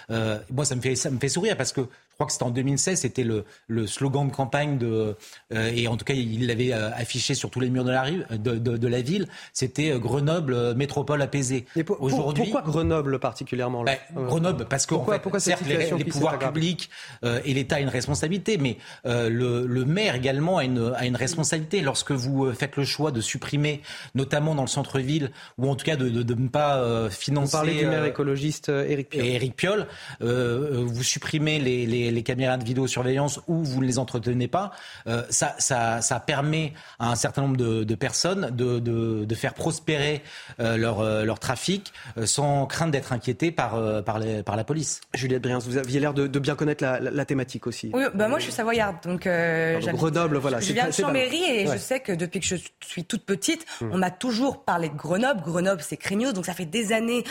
moi, ça me, fait, ça me fait sourire parce que crois que c'était en 2016, c'était le, le, slogan de campagne de, euh, et en tout cas il l'avait euh, affiché sur tous les murs de la, de, de, de la ville, c'était euh, Grenoble, métropole apaisée. Aujourd'hui, pourquoi Grenoble particulièrement là? Ben, Grenoble, parce que pourquoi, en fait, certes, les, les pouvoirs publics et l'État ont une responsabilité, mais le, le, maire également a une, a une responsabilité. Lorsque vous faites le choix de supprimer, notamment dans le centre-ville, ou en tout cas de, de, de ne pas financer... Vous parlez du maire écologiste Éric Piolle. Éric Piolle, vous supprimez les, les les, caméras de vidéosurveillance ou vous ne les entretenez pas, euh, ça, ça, ça, permet à un certain nombre de, de personnes de, de, de, faire prospérer euh, leur, euh, leur trafic sans crainte d'être inquiétés par, par, les, par la police. Juliette Briens, vous aviez l'air de, bien connaître la, la, thématique aussi. Oui, bah moi je suis savoyarde, donc euh, Grenoble, voilà. Je viens de Chambéry et je sais que depuis que je suis toute petite, hmm. on m'a toujours parlé de Grenoble. Grenoble, c'est craignos, donc ça fait des années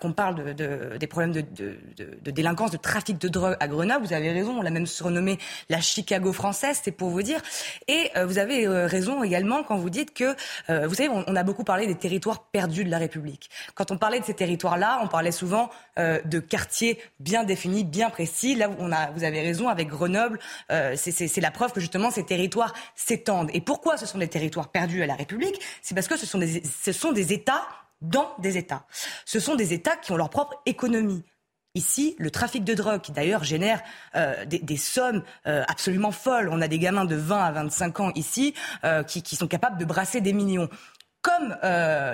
qu'on parle de, des problèmes de, de, délinquance, de trafic de drogue à Grenoble. Vous avez avez raison, on l'a même surnommée la Chicago française, c'est pour vous dire. Et euh, vous avez euh, raison également quand vous dites que, euh, vous savez, on, a beaucoup parlé des territoires perdus de la République. Quand on parlait de ces territoires-là, on parlait souvent de quartiers bien définis, bien précis. Là, vous avez raison, avec Grenoble, c'est la preuve que justement ces territoires s'étendent. Et pourquoi ce sont des territoires perdus à la République? C'est parce que ce sont des États dans des États. Ce sont des États qui ont leur propre économie. Ici, le trafic de drogue, qui d'ailleurs génère euh, des, sommes euh, absolument folles. On a des gamins de 20 à 25 ans ici euh, qui, qui, sont capables de brasser des millions comme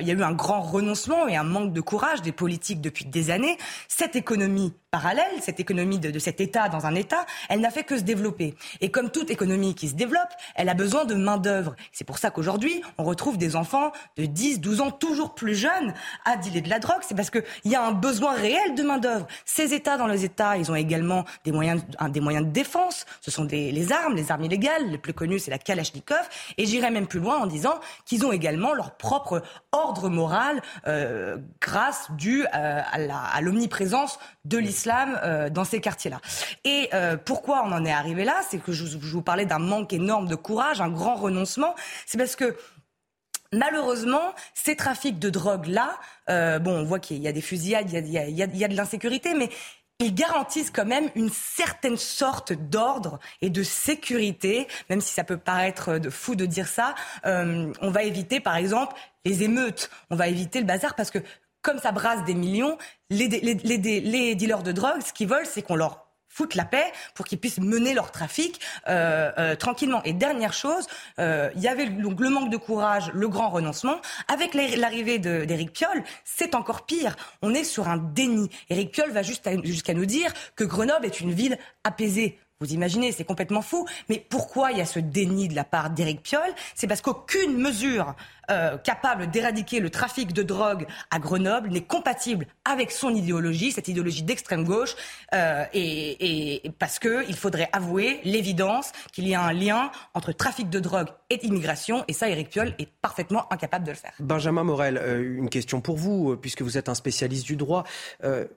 il y a eu un grand renoncement et un manque de courage des politiques depuis des années, cette économie parallèle, cette économie de, de, cet État dans un État, elle n'a fait que se développer. Et comme toute économie qui se développe, elle a besoin de main-d'œuvre. C'est pour ça qu'aujourd'hui, on retrouve des enfants de 10, 12 ans, toujours plus jeunes, à dealer de la drogue. C'est parce qu'il y a un besoin réel de main-d'œuvre. Ces États dans les États, ils ont également des moyens, des moyens de défense. Ce sont des, les armes, les armes illégales. Le plus connu, c'est la Kalachnikov. Et j'irai même plus loin en disant qu'ils ont également leur propre ordre moral euh, grâce euh, à l'omniprésence de l'islam euh, dans ces quartiers-là. Et pourquoi on en est arrivé là? C'est que je, vous parlais d'un manque énorme de courage, un grand renoncement. C'est parce que Malheureusement, ces trafics de drogue-là, euh, bon, on voit qu'il y a des fusillades, il y a, il y a, il y a de l'insécurité, mais ils garantissent quand même une certaine sorte d'ordre et de sécurité, même si ça peut paraître de fou de dire ça. Euh, on va éviter, par exemple, les émeutes, on va éviter le bazar parce que comme ça brasse des millions, les, les, dealers de drogue, ce qu'ils veulent, c'est qu'on leur foute la paix pour qu'ils puissent mener leur trafic euh, euh, tranquillement. Et dernière chose, euh, il y avait donc le manque de courage, le grand renoncement. Avec l'arrivée d'Éric Piolle, c'est encore pire. On est sur un déni. Éric Piolle va jusqu'à nous dire que Grenoble est une ville apaisée. Vous imaginez, c'est complètement fou. Mais pourquoi il y a ce déni de la part d'Éric Piolle? C'est parce qu'aucune mesure euh, capable d'éradiquer le trafic de drogue à Grenoble n'est compatible avec son idéologie, cette idéologie d'extrême gauche, euh, et, parce qu'il faudrait avouer l'évidence qu'il y a un lien entre trafic de drogue et immigration, et ça, Éric Piolle est parfaitement incapable de le faire. Benjamin Morel, euh, une question pour vous, puisque vous êtes un spécialiste du droit.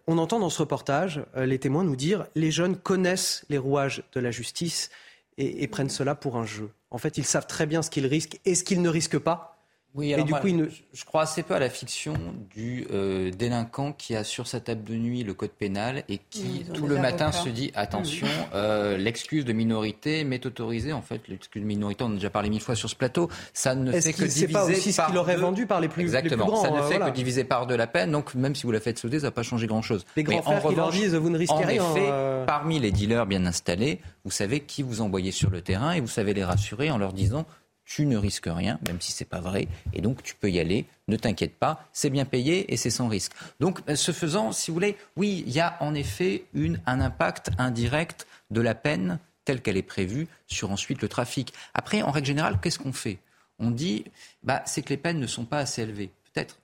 on entend dans ce reportage les témoins nous dire les jeunes connaissent les rouages de la justice et prennent cela pour un jeu. En fait, ils savent très bien ce qu'ils risquent et ce qu'ils ne risquent pas. Oui, alors du coup, je, crois assez peu à la fiction du euh, délinquant qui a sur sa table de nuit le code pénal et qui tout le matin se dit attention, euh, l'excuse de minorité m'est autorisée. En fait, l'excuse de minorité, on a déjà parlé mille fois sur ce plateau, ça ne fait que diviser pas aussi ce qu'il aurait vendu par les plus, Exactement. Les plus grands. Ça ne euh, fait que diviser par deux la peine. Donc même si vous la faites sauter, ça va pas changer grand chose. Les grands frères qui leur disent vous ne risquez rien. Effet, parmi les dealers bien installés, vous savez qui vous envoyez sur le terrain et vous savez les rassurer en leur disant tu ne risques rien, même si c'est pas vrai, et donc tu peux y aller, ne t'inquiète pas, c'est bien payé et c'est sans risque. Donc, euh, ce faisant, si vous voulez, oui, il y a en effet un impact indirect de la peine telle qu'elle est prévue sur ensuite le trafic. Après, en règle générale, qu'est-ce qu'on fait? On dit, bah, c'est que les peines ne sont pas assez élevées. Peut-être.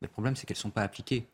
Le problème, c'est qu'elles ne sont pas appliquées.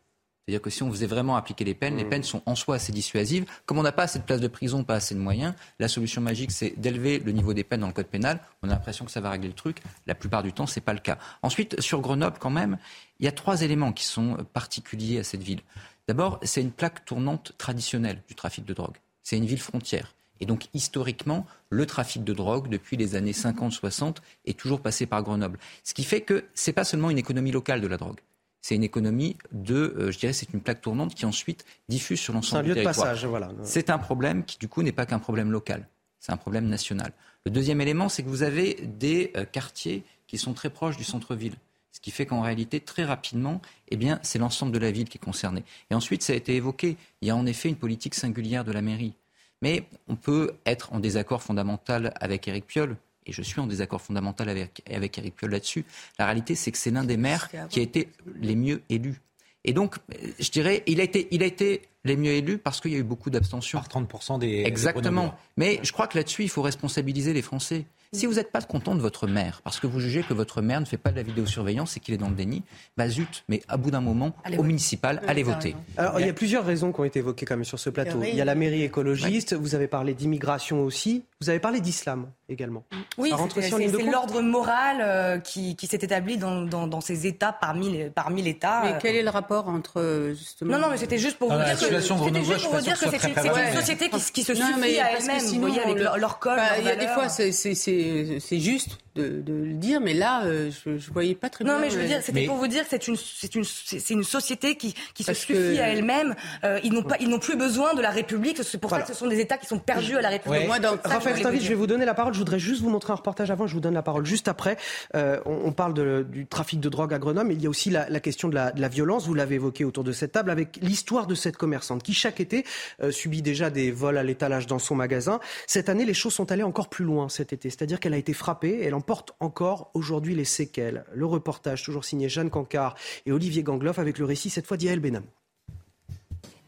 C'est-à-dire que si on faisait vraiment appliquer les peines, les mmh. peines sont en soi assez dissuasives. Comme on n'a pas assez de places de prison, pas assez de moyens, la solution magique, c'est d'élever le niveau des peines dans le code pénal. On a l'impression que ça va régler le truc. La plupart du temps, ce n'est pas le cas. Ensuite, sur Grenoble, quand même, il y a trois éléments qui sont particuliers à cette ville. D'abord, c'est une plaque tournante traditionnelle du trafic de drogue. C'est une ville frontière. Et donc, historiquement, le trafic de drogue, depuis les années 50-60, est toujours passé par Grenoble. Ce qui fait que ce n'est pas seulement une économie locale de la drogue c'est une économie de, euh, je dirais, c'est une plaque tournante qui ensuite diffuse sur l'ensemble du territoire. C'est un lieu de passage, voilà. C'est un problème qui, du coup, n'est pas qu'un problème local. C'est un problème national. Le deuxième élément, c'est que vous avez des euh, quartiers qui sont très proches du centre-ville. Ce qui fait qu'en réalité, très rapidement, eh bien, c'est l'ensemble de la ville qui est concerné. Et ensuite, ça a été évoqué. Il y a en effet une politique singulière de la mairie. Mais on peut être en désaccord fondamental avec Éric Piolle et je suis en désaccord fondamental avec, avec Eric Piolle là-dessus, la réalité, c'est que c'est l'un des maires qui a été les mieux élus. Et donc, je dirais, il a été, il a été les mieux élus parce qu'il y a eu beaucoup d'abstention. Par 30% des. Exactement. Mais je crois que là-dessus, il faut responsabiliser les Français. Si vous n'êtes pas content de votre maire, parce que vous jugez que votre maire ne fait pas de la vidéosurveillance et qu'il est dans le déni, bah zut, mais à bout d'un moment, au municipal, allez voter. Alors, il y a plusieurs raisons qui ont été évoquées quand même sur ce plateau. Il y a la mairie écologiste, vous avez parlé d'immigration aussi, vous avez parlé d'islam également. Oui, c'est l'ordre moral euh, qui, s'est établi dans, ces États parmi, parmi l'État. Mais quel est le rapport entre justement Non, non, mais c'était juste pour vous dire que c'est une, société qui, se suffit à elle-même, vous voyez, avec leur, code. Il y a des fois, c'est juste de, le dire, mais là, euh, je ne voyais pas très bien. Non, mais je veux dire, c'était pour vous dire que c'est une, une, une société qui, qui se suffit à elle-même. Euh, ils n'ont pas, ils n'ont plus besoin de la République. C'est pour ça que ce sont des États qui sont perdus à la République. Moi, dans... Raphaël Stavit, je vais vous donner la parole. Je voudrais juste vous montrer un reportage avant. Je vous donne la parole juste après. Euh, on, parle de, du trafic de drogue à Grenoble, mais il y a aussi la, la question de la, de la, violence. Vous l'avez évoqué autour de cette table avec l'histoire de cette commerçante qui chaque été subit déjà des vols à l'étalage dans son magasin. Cette année, les choses sont allées encore plus loin cet été. C'est-à-dire qu'elle a été frappée. Elle en porte encore aujourd'hui les séquelles. Le reportage, toujours signé Jeanne Cancard et Olivier Gangloff, avec le récit cette fois d'Yael Benam.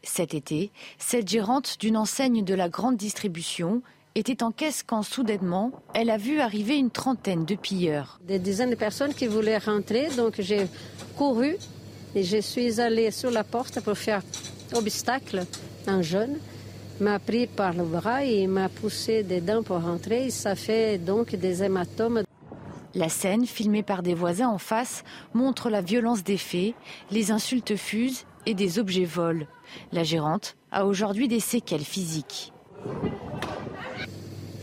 Cet été, cette gérante d'une enseigne de la grande distribution était en caisse quand soudainement, elle a vu arriver une trentaine de pilleurs. Des dizaines de personnes qui voulaient rentrer, donc j'ai couru et je suis allée sur la porte pour faire obstacle. Un jeune m'a pris par le bras et m'a poussé dedans pour rentrer. ça fait donc des hématomes. La scène, filmée par des voisins en face, montre la violence des faits, les insultes fusent et des objets volent. La gérante a aujourd'hui des séquelles physiques.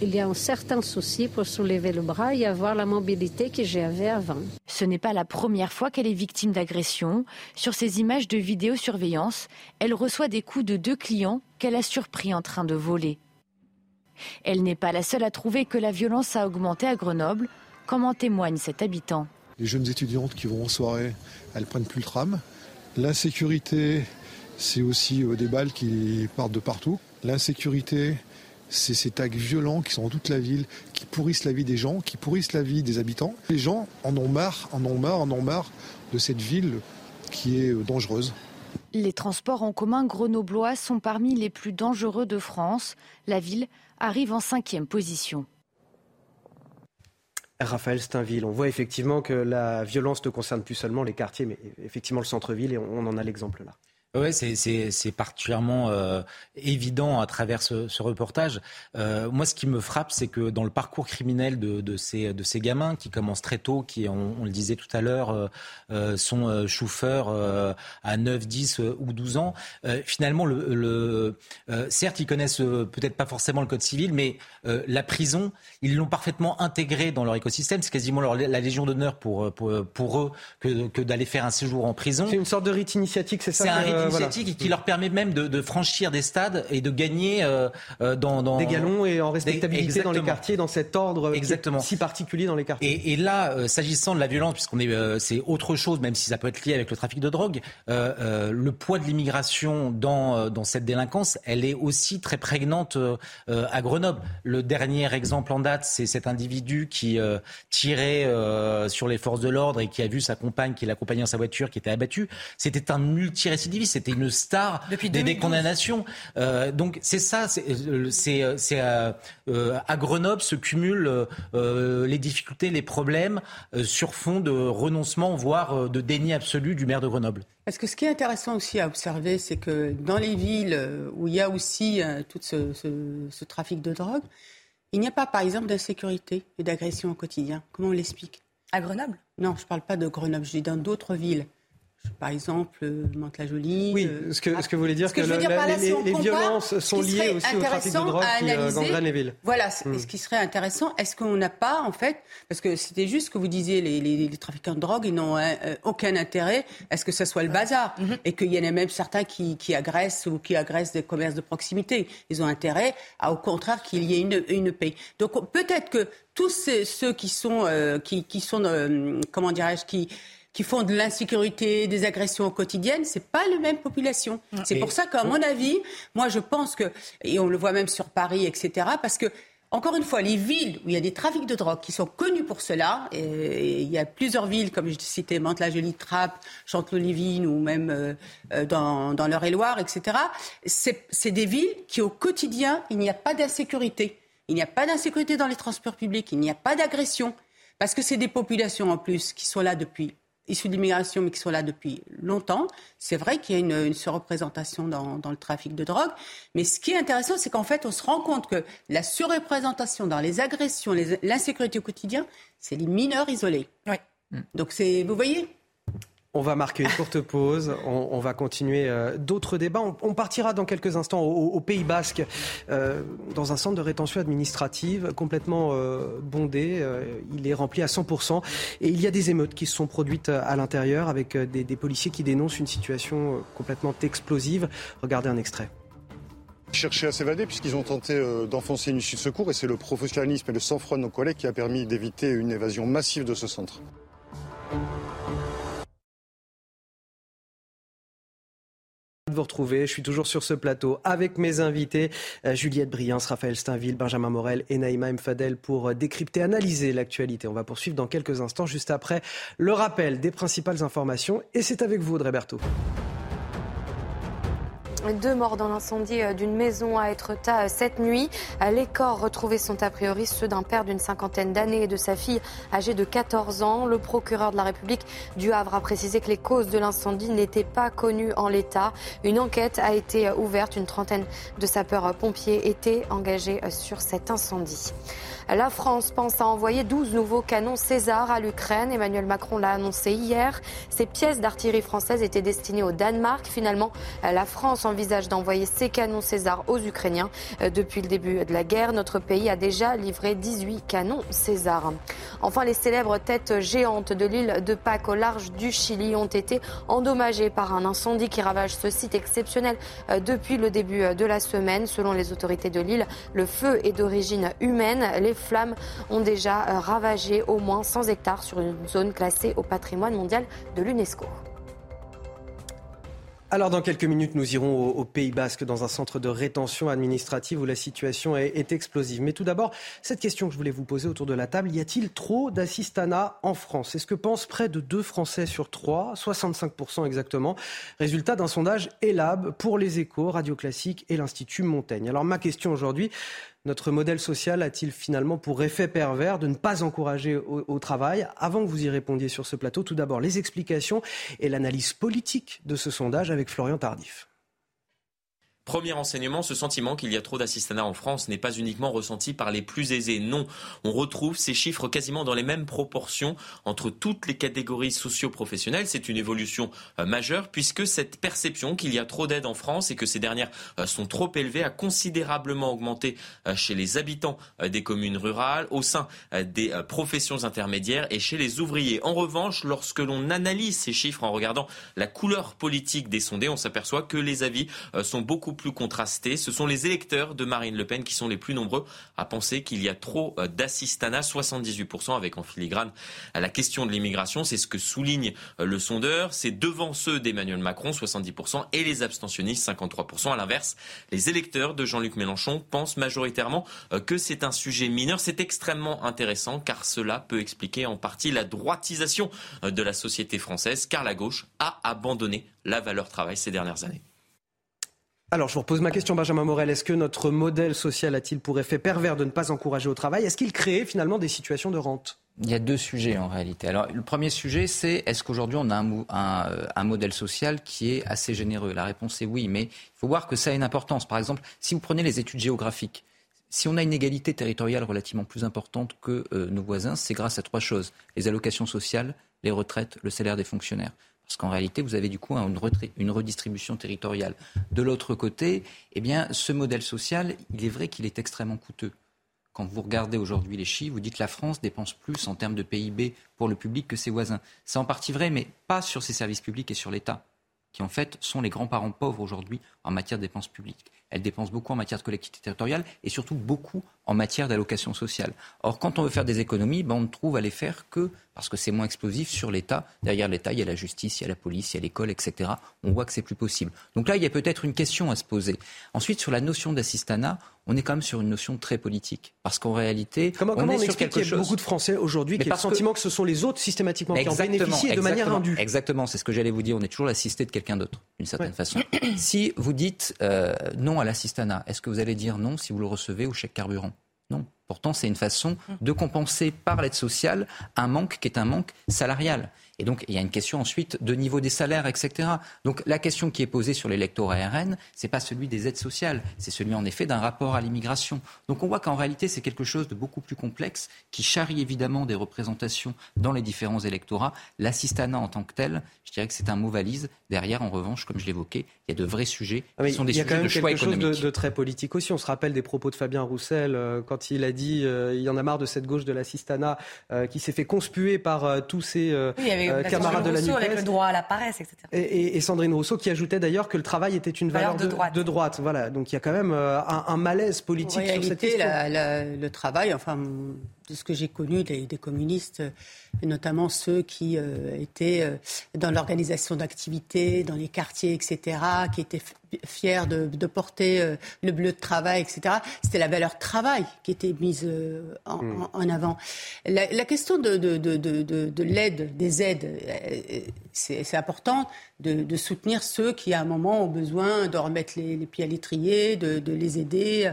Il y a un certain souci pour soulever le bras et avoir la mobilité que j'avais avant. Ce n'est pas la première fois qu'elle est victime d'agression. Sur ces images de vidéosurveillance, elle reçoit des coups de deux clients qu'elle a surpris en train de voler. Elle n'est pas la seule à trouver que la violence a augmenté à Grenoble. Comme en témoigne cet habitant? Les jeunes étudiantes qui vont en soirée, elles prennent plus le tram. L'insécurité, c'est aussi euh, des balles qui partent de partout. L'insécurité, c'est ces tags violents qui sont dans toute la ville, qui pourrissent la vie des gens, qui pourrissent la vie des habitants. Les gens en ont marre, en ont marre, en ont marre de cette ville qui est euh, dangereuse. Les transports en commun grenoblois sont parmi les plus dangereux de France. La ville arrive en cinquième position. Raphaël Steinville, on voit effectivement que la violence ne concerne plus seulement les quartiers, mais effectivement le centre-ville, et on en a l'exemple là. Oui, c'est particulièrement euh, évident à travers ce, ce reportage. Euh, moi, ce qui me frappe, c'est que dans le parcours criminel de, de, ces, de ces gamins qui commencent très tôt, qui, on, on le disait tout à l'heure, euh, sont chauffeurs à 9, 10 ou 12 ans, finalement, le, le certes, ils connaissent peut-être pas forcément le code civil, mais la prison, ils l'ont parfaitement intégré dans leur écosystème. C'est quasiment leur, la légion d'honneur pour, pour, pour, eux que, que d'aller faire un séjour en prison. C'est une sorte de rite initiatique, c'est ça qui leur permet même de, de, franchir des stades et de gagner euh, euh dans, dans, des galons et en respectabilité dans les quartiers, dans cet ordre Exactement. si particulier dans les quartiers. Et, et là, euh, s'agissant de la violence, puisqu'on est, euh, c'est autre chose, même si ça peut être lié avec le trafic de drogue, le poids de l'immigration dans dans cette délinquance, elle est aussi très prégnante à Grenoble. Le dernier exemple en date, c'est cet individu qui tirait sur les forces de l'ordre et qui a vu sa compagne qui l'accompagnait dans sa voiture qui était abattue. C'était un multirécidiviste c'était une star Depuis des, condamnations. Euh, donc c'est ça, c'est euh, euh, euh, à Grenoble se cumulent euh, les difficultés, les problèmes sur fond de renoncement, voire de déni absolu du maire de Grenoble. Parce que ce qui est intéressant aussi à observer, c'est que dans les villes où il y a aussi tout ce, ce, ce trafic de drogue, il n'y a pas, par exemple, d'insécurité et d'agression au quotidien. Comment on l'explique? À Grenoble? Non, je ne parle pas de Grenoble, je dis dans d'autres villes par exemple, euh, Mantes-la-Jolie. Oui, euh, ce que, ce que vous voulez dire, que, les, violences sont liées aussi au trafic de drogue qui euh, gangrène les villes. Voilà, hmm. ce qui serait intéressant, est-ce qu'on n'a pas, en fait, parce que c'était juste ce que vous disiez, les, trafiquants de drogue, ils n'ont aucun intérêt à ce que ce soit le bazar, mhm. et qu'il y en a même certains qui, agressent ou qui agressent des commerces de proximité. Ils ont intérêt, à, au contraire, qu'il y ait une, une paix. Donc peut-être que tous ceux qui sont, qui, qui sont comment dirais-je, qui qui font de l'insécurité, des agressions quotidiennes, c'est pas la même population. Mm. C'est pour ça qu'à mon avis, moi je pense que, et on le voit même sur Paris, etc., parce que encore une fois, les villes où il y a des trafics de drogue qui sont connus pour cela, et il y a plusieurs villes, comme je citais, Mantes-la-Jolie, Trappes, Chanteloup-Livine ou même euh, euh, dans, dans l'Eure-et-Loire, etc., c'est des villes qui, au quotidien, il n'y a pas d'insécurité. Il n'y a pas d'insécurité dans les transports publics, il n'y a pas d'agression, parce que c'est des populations en plus qui sont là depuis issus de l'immigration, mais qui sont là depuis longtemps. C'est vrai qu'il y a une, surreprésentation dans, le trafic de drogue. Mais ce qui est intéressant, c'est qu'en fait, on se rend compte que la surreprésentation dans les agressions, l'insécurité au quotidien, c'est les mineurs isolés. Oui. Donc, vous voyez On va marquer une courte pause. On, va continuer euh, d'autres débats. On, partira dans quelques instants au, Pays Basque, euh, dans un centre de rétention administrative complètement euh, bondé. il est rempli à 100%. Et il y a des émeutes qui se sont produites à l'intérieur avec des, des policiers qui dénoncent une situation complètement explosive. Regardez un extrait cherchaient à s'évader puisqu'ils ont tenté d'enfoncer une issue de secours et c'est le professionnalisme et le sang-froid de nos collègues qui a permis d'éviter une évasion massive de ce centre. Vous retrouver. Je suis toujours sur ce plateau avec mes invités, euh, Juliette Briens, Raphaël Steinville, Benjamin Morel et Naïma Mfadel pour euh, décrypter, analyser l'actualité. On va poursuivre dans quelques instants, juste après le rappel des principales informations. Et c'est avec vous, Audrey Berthaud. Deux morts dans l'incendie euh, d'une maison à Etretat euh, cette nuit. Euh, les corps retrouvés sont a priori ceux d'un père d'une cinquantaine d'années et de sa fille âgée de 14 ans. Le procureur de la République du Havre a précisé que les causes de l'incendie n'étaient pas connues en l'état. Une enquête a été ouverte. Une trentaine de sapeurs-pompiers étaient engagés sur cet incendie. La France pense à envoyer 12 nouveaux canons César à l'Ukraine. Emmanuel Macron l'a annoncé hier. Ces pièces d'artillerie française étaient destinées au Danemark. Finalement, la France envisage d'envoyer ces canons César aux Ukrainiens. Euh, depuis le début de la guerre, notre pays a déjà livré 18 canons César. Enfin, les célèbres têtes géantes de l'île de Pâques au large du Chili ont été endommagées par un incendie qui ravage ce site exceptionnel euh, depuis le début de la semaine. Selon les autorités de l'île, le feu est d'origine humaine. Flammes ont déjà euh, ravagé au moins 100 hectares sur une zone classée au patrimoine mondial de l'UNESCO. Alors dans quelques minutes, nous irons au, Pays Basque dans un centre de rétention administrative où la situation est, explosive. Mais tout d'abord, cette question que je voulais vous poser autour de la table, y a-t-il trop d'assistanat en France? C'est ce que pensent près de deux Français sur trois, 65% exactement. Résultat d'un sondage ELAB pour les échos, Radio Classique et l'Institut Montaigne. Alors ma question aujourd'hui, notre modèle social a-t-il finalement pour effet pervers de ne pas encourager au, travail? Avant que vous y répondiez sur ce plateau, tout d'abord les explications et l'analyse politique de ce sondage avec Florian Tardif. Premier enseignement, ce sentiment qu'il y a trop d'assistanats en France n'est pas uniquement ressenti par les plus aisés. Non, on retrouve ces chiffres quasiment dans les mêmes proportions entre toutes les catégories socio-professionnelles. C'est une évolution euh, majeure puisque cette perception qu'il y a trop d'aides en France et que ces dernières euh, sont trop élevées a considérablement augmenté euh, chez les habitants des communes rurales, au sein des professions intermédiaires et chez les ouvriers. En revanche, lorsque l'on analyse ces chiffres en regardant la couleur politique des sondés, on s'aperçoit que les avis sont beaucoup plus contrasté. Ce sont les électeurs de Marine Le Pen qui sont les plus nombreux à penser qu'il y a trop euh, d'assistanat, 78% avec en filigrane la question de l'immigration. C'est ce que souligne euh, le sondeur. C'est devant ceux d'Emmanuel Macron, 70%, et les abstentionnistes, 53%. À l'inverse, les électeurs de Jean-Luc Mélenchon pensent majoritairement euh, que c'est un sujet mineur. C'est extrêmement intéressant car cela peut expliquer en partie la droitisation de la société française car la gauche a abandonné la valeur travail ces dernières années. Alors, je vous repose ma question, Benjamin Morel. Est-ce que notre modèle social a-t-il pour effet pervers de ne pas encourager au travail? Est-ce qu'il crée finalement des situations de rente? Il y a deux sujets en réalité. Alors, le premier sujet, c'est est-ce qu'aujourd'hui on a un, un, modèle social qui est assez généreux? La réponse est oui, mais il faut voir que ça a une importance. Par exemple, si vous prenez les études géographiques, si on a une égalité territoriale relativement plus importante que euh, nos voisins, c'est grâce à trois choses les allocations sociales, les retraites, le salaire des fonctionnaires. Parce qu'en réalité, vous avez du coup une, redistribution territoriale. De l'autre côté, eh bien, ce modèle social, il est vrai qu'il est extrêmement coûteux. Quand vous regardez aujourd'hui les chiffres, vous dites que la France dépense plus en termes de PIB pour le public que ses voisins. C'est en partie vrai, mais pas sur ses services publics et sur l'État, qui en fait sont les grands-parents pauvres aujourd'hui en matière de dépenses publiques. Elles dépensent beaucoup en matière de collectivité territoriale et surtout beaucoup en matière d'allocation sociale. Or, quand on veut faire des économies, ben, on ne trouve à les faire que parce que c'est moins explosif sur l'État. Derrière l'État, il y a la justice, il y a la police, il y a l'école, etc. On voit que c'est plus possible. Donc là, il y a peut-être une question à se poser. Ensuite, sur la notion d'assistanat, on est quand même sur une notion très politique. Parce qu'en réalité, comment, on, est sur quelque chose... qu'il y a beaucoup de Français aujourd'hui qui ont le sentiment que... ce sont les autres systématiquement qui en bénéficient de manière indue? Exactement, c'est ce que j'allais vous dire. On est toujours l'assisté de quelqu'un d'autre, d'une certaine façon. si vous dites euh, non à l'assistanat, est-ce que vous allez dire non si vous le recevez au chèque carburant? Non. Pourtant, c'est une façon de compenser par l'aide sociale un manque qui est un manque salarial. Et donc, il y a une question ensuite de niveau des salaires, etc. Donc, la question qui est posée sur l'électorat RN, c'est pas celui des aides sociales, c'est celui en effet d'un rapport à l'immigration. Donc, on voit qu'en réalité, c'est quelque chose de beaucoup plus complexe qui charrie évidemment des représentations dans les différents électorats. L'assistanat en tant que tel, je dirais que c'est un mot valise. Derrière, en revanche, comme je l'évoquais, il y a de vrais sujets ah qui sont des sujets de choix économiques. Il y a quelque chose de, très politique aussi. On se rappelle des propos de Fabien Roussel euh, quand il a dit euh, il y en a marre de cette gauche de l'assistanat euh, qui s'est fait conspuer par tous ses camarades de la NUPES. avec le droit à la paresse, etc. Et, Sandrine Rousseau qui ajoutait d'ailleurs que le travail était une valeur, de, droite. de, droite. Voilà. Donc il y a quand même un, malaise politique sur cette question. le travail, enfin de ce que j'ai connu des, communistes, et notamment ceux qui euh, étaient euh, dans l'organisation d'activités, dans les quartiers, etc., qui étaient fiers de, porter euh, le bleu de travail, etc. C'était la valeur travail qui était mise hmm. en, avant. La, question de, de l'aide, des aides, c'est important de, soutenir ceux qui, à un moment, ont besoin de remettre les, les pieds à l'étrier, de, les aider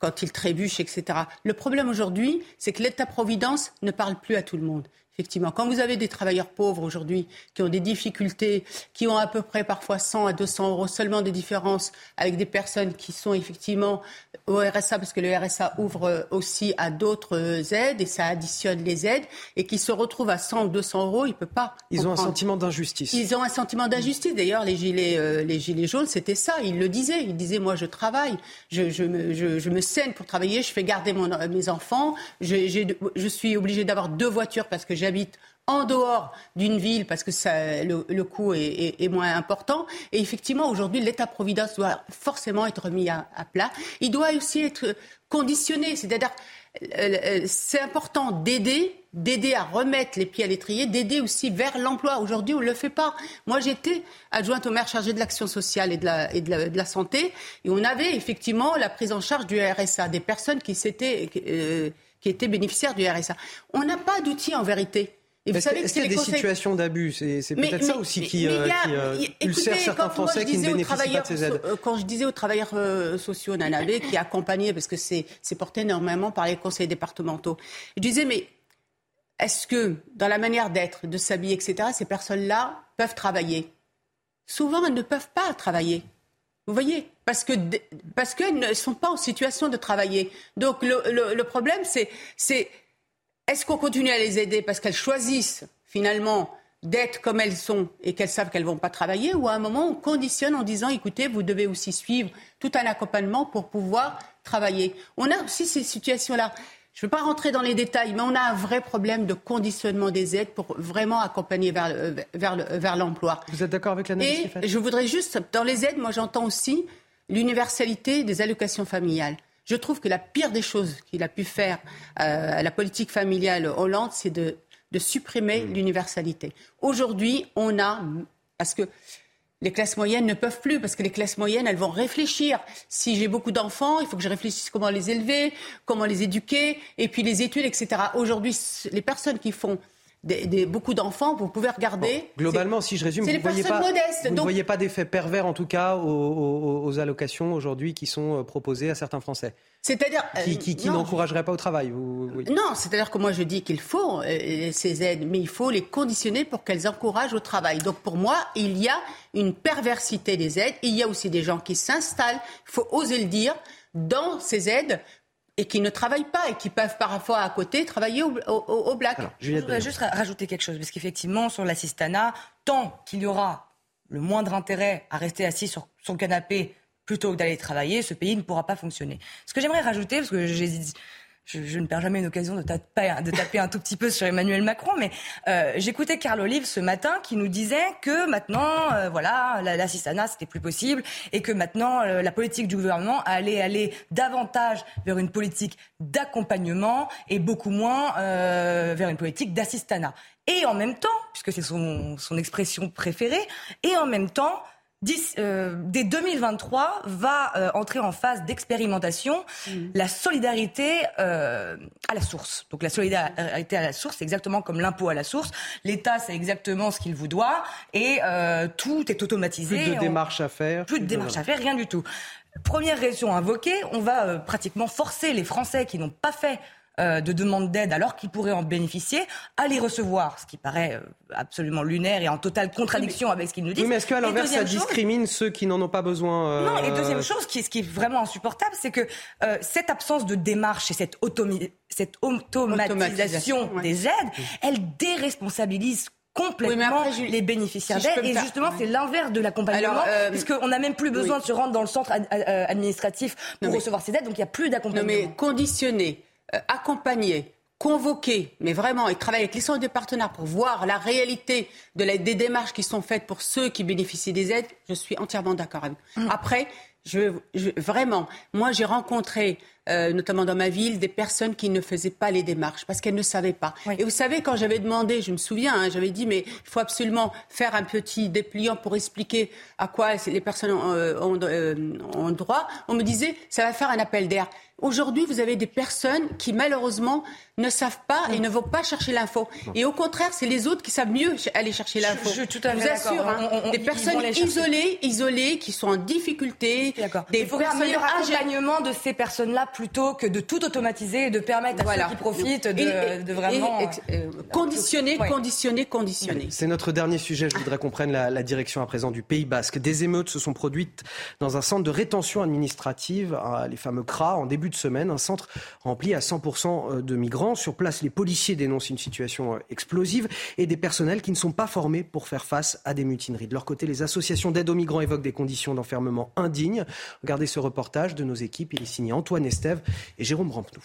quand ils trébuchent, etc. Le problème aujourd'hui, c'est que l'État-providence ne parle plus à tout le monde effectivement, quand vous avez des travailleurs pauvres aujourd'hui qui ont des difficultés, qui ont à peu près parfois 100 à 200 euros seulement de différence avec des personnes qui sont effectivement au RSA, parce que le RSA ouvre aussi à d'autres aides et ça additionne les aides, et qui se retrouvent à 100 ou 200 euros, ils ne peuvent pas. Ils ont un sentiment d'injustice. Ils ont un sentiment d'injustice. D'ailleurs, les gilets, euh, les gilets jaunes, c'était ça. Ils le disaient. Ils disaient, moi, je travaille, je, je, me, je, je me saigne pour travailler, je fais garder mon, mes enfants, je suis obligé d'avoir deux voitures parce que j'habite en dehors d'une ville parce que ça, le, coût est, moins important. Et effectivement, aujourd'hui, l'État-providence doit forcément être mis à, plat. Il doit aussi être conditionné, c'est-à-dire euh, euh, c'est important d'aider, d'aider à remettre les pieds à l'étrier, d'aider aussi vers l'emploi. Aujourd'hui, on ne le fait pas. Moi, j'étais adjointe au maire chargée de l'action sociale et, de la, et de, la, santé, et on avait effectivement la prise en charge du RSA, des personnes qui, s'étaient, euh, qui étaient bénéficiaires du RSA. On n'a pas d'outils en vérité. Et vous savez que c'est des situations d'abus C'est peut-être ça aussi qui, euh, euh, ulcère certains Français qui ne bénéficient pas de ces aides. Quand je disais aux travailleurs euh, sociaux Nanabé, qui accompagnaient, parce que c'est porté énormément par les conseils départementaux, je disais, mais est-ce que dans la manière d'être, de s'habiller, etc., ces personnes-là peuvent travailler? Souvent, elles ne peuvent pas travailler. Vous voyez Parce que parce qu'elles ne sont pas en situation de travailler. Donc le, problème, c'est est-ce qu'on continue à les aider parce qu'elles choisissent finalement d'être comme elles sont et qu'elles savent qu'elles ne vont pas travailler ou à un moment on conditionne en disant écoutez, vous devez aussi suivre tout un accompagnement pour pouvoir travailler. On a aussi ces situations-là. Je ne veux pas rentrer dans les détails, mais on a un vrai problème de conditionnement des aides pour vraiment accompagner vers, vers, vers l'emploi. Vous êtes d'accord avec l'analyse Et je voudrais juste, dans les aides, moi j'entends aussi l'universalité des allocations familiales. Je trouve que la pire des choses qu'il a pu faire euh, à la politique familiale Hollande, c'est de, supprimer mmh. l'universalité. Aujourd'hui, on a, parce que les classes moyennes ne peuvent plus, parce que les classes moyennes, elles vont réfléchir. Si j'ai beaucoup d'enfants, il faut que je réfléchisse comment les élever, comment les éduquer, et puis les études, etc. Aujourd'hui, les personnes qui font des, beaucoup d'enfants, vous pouvez regarder. globalement, si je résume, vous ne voyez pas, vous ne voyez pas d'effet pervers, en tout cas, aux, allocations aujourd'hui qui sont euh, proposées à certains Français. C'est-à-dire qui, qui, euh, n'encourageraient pas au travail. Non, c'est-à-dire que moi je dis qu'il faut euh, ces aides, mais il faut les conditionner pour qu'elles encouragent au travail. Donc pour moi, il y a une perversité des aides. Il y a aussi des gens qui s'installent. Il faut oser le dire dans ces aides et qui ne travaillent pas et qui peuvent parfois à côté travailler au, au, black. je voudrais juste rajouter quelque chose, parce qu'effectivement, sur l'assistanat, tant qu'il y aura le moindre intérêt à rester assis sur son canapé plutôt que d'aller travailler, ce pays ne pourra pas fonctionner. Ce que j'aimerais rajouter, parce que j'ai je, ne perds jamais une occasion de taper, de taper un tout petit peu sur Emmanuel Macron, mais euh, j'écoutais Carl Olive ce matin qui nous disait que maintenant, euh, voilà, l'assistanat c'était plus possible et que maintenant euh, la politique du gouvernement allait aller davantage vers une politique d'accompagnement et beaucoup moins vers une politique d'assistanat. Et en même temps, puisque c'est son, son expression préférée, et en même temps, euh, dès 2023 va euh, entrer en phase d'expérimentation mmh. la solidarité euh, à la source. Donc la solidarité à la source, c'est exactement comme l'impôt à la source. L'État, c'est exactement ce qu'il vous doit et tout est automatisé. Plus de démarches à faire. Plus de démarches à faire, rien du tout. Première raison invoquée, on va pratiquement forcer les Français qui n'ont pas fait euh, de demandes d'aide alors qu'ils pourraient en bénéficier, à les recevoir, ce qui paraît euh, absolument lunaire et en totale contradiction avec ce qu'ils nous disent. Oui, mais est-ce qu'à l'inverse, ça discrimine ceux qui n'en ont pas besoin euh, Non, et deuxième chose, qui, ce qui est vraiment insupportable, c'est que cette absence de démarche et cette, cette automatisation, des aides, elle déresponsabilise complètement les bénéficiaires d'aide. Et justement, c'est l'inverse de l'accompagnement, euh, puisqu'on n'a même plus besoin de se rendre dans le centre administratif pour recevoir ces aides, donc il n'y a plus d'accompagnement. Non, mais conditionner, euh, accompagner, convoquer, mais vraiment, et travailler avec les centres de partenaires pour voir la réalité de la, des démarches qui sont faites pour ceux qui bénéficient des aides, je suis entièrement d'accord avec vous. Mmh. Après, je, je, vraiment, moi j'ai rencontré euh, notamment dans ma ville, des personnes qui ne faisaient pas les démarches parce qu'elles ne savaient pas. Et vous savez, quand j'avais demandé, je me souviens, hein, j'avais dit, mais il faut absolument faire un petit dépliant pour expliquer à quoi les personnes ont, euh, euh, ont droit, on me disait, ça va faire un appel d'air. Aujourd'hui, vous avez des personnes qui, malheureusement, ne savent pas et ne vont pas chercher l'info. Et au contraire, c'est les autres qui savent mieux aller chercher l'info. Je, tout à vous assure, hein, des personnes isolées, isolées, qui sont en difficulté. Des Il faudrait un meilleur accompagnement de ces personnes-là plutôt que de tout automatiser et de permettre à ceux qui profitent de, vraiment... Euh, conditionner, conditionner, conditionner. C'est notre dernier sujet. Je voudrais qu'on prenne la, direction à présent du Pays Basque. Des émeutes se sont produites dans un centre de rétention administrative, les fameux CRA, en début de semaine. Un centre rempli à 100% euh, de migrants. Sur place, les policiers dénoncent une situation euh, explosive et des personnels qui ne sont pas formés pour faire face à des mutineries. De leur côté, les associations d'aide aux migrants évoquent des conditions d'enfermement indignes. Regardez ce reportage de nos équipes. Il est signé Antoine Estève et Jérôme Rampenou.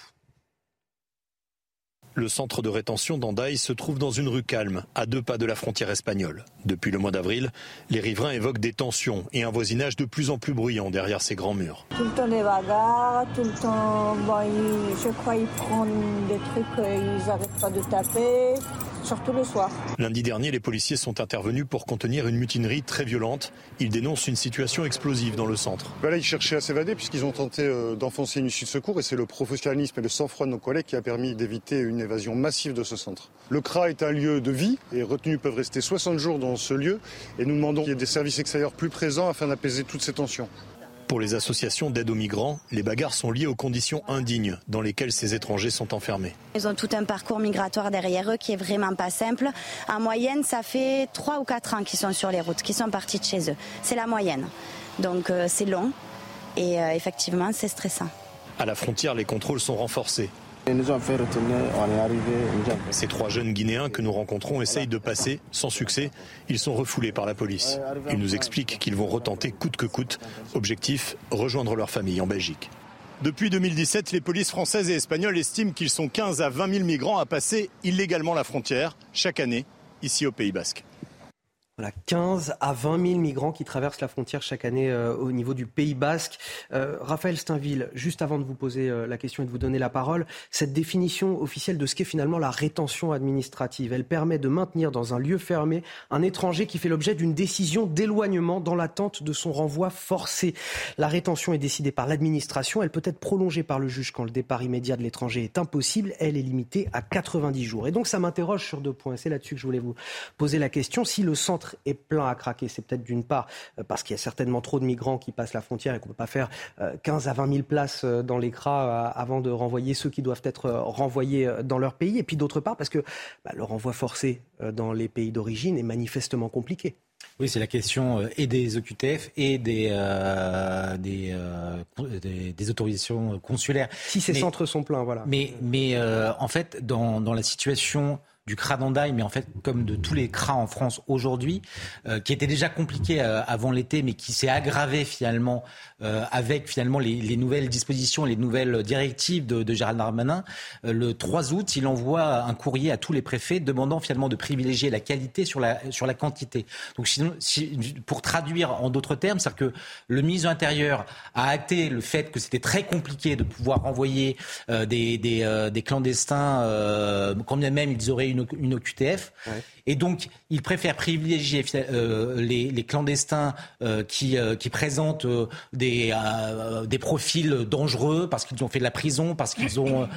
Le centre de rétention d'Andaï se trouve dans une rue calme, à deux pas de la frontière espagnole. Depuis le mois d'avril, les riverains évoquent des tensions et un voisinage de plus en plus bruyant derrière ces grands murs. Tout le temps des bagarres, tout le temps, je crois qu'ils prennent des trucs, ils n'arrêtent pas de taper surtout le soir. Lundi dernier, les policiers sont intervenus pour contenir une mutinerie très violente. Ils dénoncent une situation explosive dans le centre. Là, ils cherchaient à s'évader puisqu'ils ont tenté euh, d'enfoncer une issue de secours et c'est le professionnalisme et le sang-froid de nos collègues qui a permis d'éviter une évasion massive de ce centre. Le CRA est un lieu de vie et retenus peuvent rester 60 jours dans ce lieu et nous demandons qu'il y ait des services extérieurs plus présents afin d'apaiser toutes ces tensions. Pour les associations d'aide aux migrants, les bagarres sont liées aux conditions indignes dans lesquelles ces étrangers sont enfermés. Ils ont tout un parcours migratoire derrière eux qui est vraiment pas simple. En moyenne, ça fait 3 ou 4 ans qu'ils sont sur les routes, qu'ils sont partis de chez eux. C'est la moyenne. Donc euh, c'est long et euh, effectivement c'est stressant. À la frontière, les contrôles sont renforcés. Ils nous ont fait retourner, on est arrivé. Ces trois jeunes Guinéens que nous rencontrons essayent de passer, sans succès. Ils sont refoulés par la police. Ils nous expliquent qu'ils vont retenter coûte que coûte. Objectif, rejoindre leur famille en Belgique. Depuis 2017, les polices françaises et espagnoles estiment qu'ils sont 15 à 20 000 migrants à passer illégalement la frontière chaque année ici au Pays Basque. Voilà, 15 à 20 000 migrants qui traversent la frontière chaque année euh, au niveau du Pays Basque. Euh, Raphaël Steinville, juste avant de vous poser euh, la question et de vous donner la parole, cette définition officielle de ce qu'est finalement la rétention administrative, elle permet de maintenir dans un lieu fermé un étranger qui fait l'objet d'une décision d'éloignement dans l'attente de son renvoi forcé. La rétention est décidée par l'administration, elle peut être prolongée par le juge quand le départ immédiat de l'étranger est impossible, elle est limitée à 90 jours. Et donc ça m'interroge sur deux points, c'est là-dessus que je voulais vous poser la question. Si le centre est plein à craquer. C'est peut-être d'une part euh, parce qu'il y a certainement trop de migrants qui passent la frontière et qu'on ne peut pas faire 15 euh, à 20 000 places euh, dans les CRA avant de renvoyer ceux qui doivent être renvoyés dans leur pays. Et puis d'autre part parce que bah, le renvoi forcé dans les pays d'origine est manifestement compliqué. Oui, c'est la question et des OQTF et des, des, des, autorisations consulaires. Si ces centres sont pleins, voilà. Mais, mais en fait, dans, dans la situation du CRA d'Andaï, mais en fait comme de tous les CRA en France aujourd'hui, euh, qui était déjà compliqué euh, avant l'été, mais qui s'est aggravé finalement avec finalement les, les, nouvelles dispositions, les nouvelles directives de, de Gérald Darmanin. le 3 août, il envoie un courrier à tous les préfets demandant finalement de privilégier la qualité sur la, sur la quantité. Donc sinon, si, pour traduire en d'autres termes, c'est-à-dire que le ministre de l'Intérieur a acté le fait que c'était très compliqué de pouvoir renvoyer des, des, des, clandestins, quand bien même ils auraient une, OQTF. Et donc, ils préfèrent privilégier euh, les, clandestins euh, qui, euh, qui présentent des, des profils dangereux parce qu'ils ont fait de la prison, parce qu'ils ont,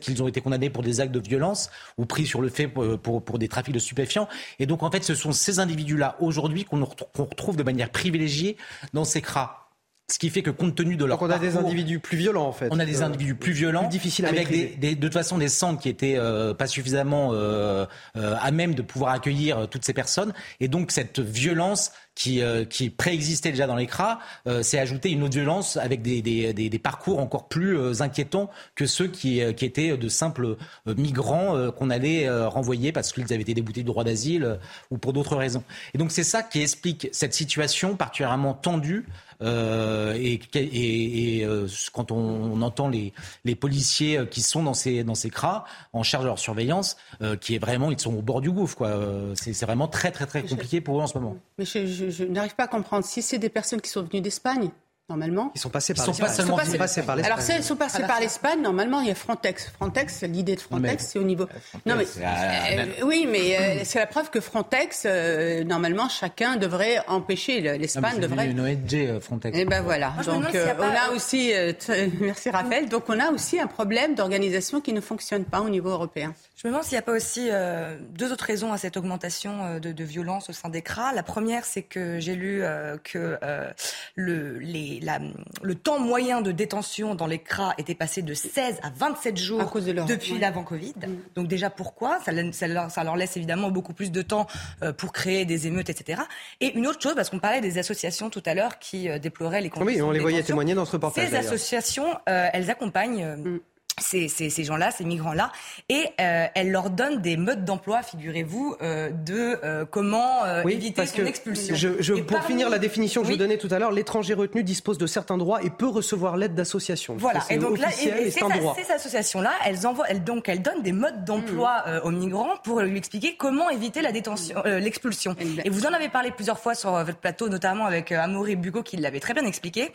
qu'ils ont été condamnés pour des actes de violence ou pris sur le fait pour, pour, des trafics de stupéfiants. Et donc, en fait, ce sont ces individus-là aujourd'hui qu'on retrouve de manière privilégiée dans ces CRA. Ce qui fait que compte tenu de leur Donc on a des individus plus violents en fait. On a des Euh, individus plus violents, plus difficiles à avec des, de toute façon des centres qui étaient euh, pas suffisamment euh, à même de pouvoir accueillir toutes ces personnes, et donc cette violence qui, qui préexistait déjà dans les CRA s'est ajoutée une autre violence avec des, des, des- parcours encore plus inquiétants que ceux qui, qui étaient de simples migrants qu'on allait renvoyer parce qu'ils avaient été déboutés du droit d'asile ou pour d'autres raisons. Et donc c'est ça qui explique cette situation particulièrement tendue euh, et, et- et, euh, quand on, on entend les, les policiers euh, qui sont dans ces, dans ces cras en charge de leur surveillance, euh, qui est vraiment, ils sont au bord du gouffre. quoi. C'est c'est vraiment très très très compliqué pour eux en ce moment. Mais je, je- je n'arrive pas à comprendre. Si c'est des personnes qui sont venues d'Espagne, normalement. Ils sont passés par Ils sont l'Espagne. pas seulement Ils sont passés par l'Espagne. Alors, si elles sont passées par l'Espagne, normalement, il y a Frontex. Frontex, l'idée de Frontex, c'est au niveau. non, mais. euh, oui, mais euh, c'est la preuve que Frontex, euh, normalement, chacun devrait empêcher. L'Espagne c'est devrait. une ONG Frontex. Et ben voilà. Moi, Donc a on a aussi, merci Raphaël. Donc on a aussi un problème d'organisation qui ne fonctionne pas au niveau européen. Je me demande s'il n'y a pas aussi euh, deux autres raisons à cette augmentation euh, de, de violence au sein des CRA. La première, c'est que j'ai lu euh, que euh, le, les, la- le temps moyen de détention dans les CRA était passé de 16 à 27 jours À cause de leur- depuis ouais. l'avant Covid. Donc déjà, pourquoi? Ça, leur, ça leur laisse évidemment beaucoup plus de temps euh, pour créer des émeutes, etc. Et une autre chose, parce qu'on parlait des associations tout à l'heure qui euh, déploraient les conditions Oui, on de les voyait témoigner dans ce reportage. Ces associations, euh, elles accompagnent euh, Mm. Ces, ces- ces gens-là, ces migrants-là, et euh, elles leur donnent des modes d'emploi, figurez-vous, euh, de euh, comment euh, Oui, éviter parce son que expulsion. je, je- pour parmi- finir la définition que je vous donnais tout à l'heure, l'étranger retenu dispose de certains droits et peut recevoir l'aide d'associations. Voilà. Et donc là, et- et et ces, associations-là, elles envoient, elles donc, elles donnent des modes d'emploi Mm. euh, aux migrants pour lui expliquer comment éviter la détention, euh, l'expulsion. Et vous en avez parlé plusieurs fois sur votre plateau, notamment avec euh, Amaury Bugot qui l'avait très bien expliqué.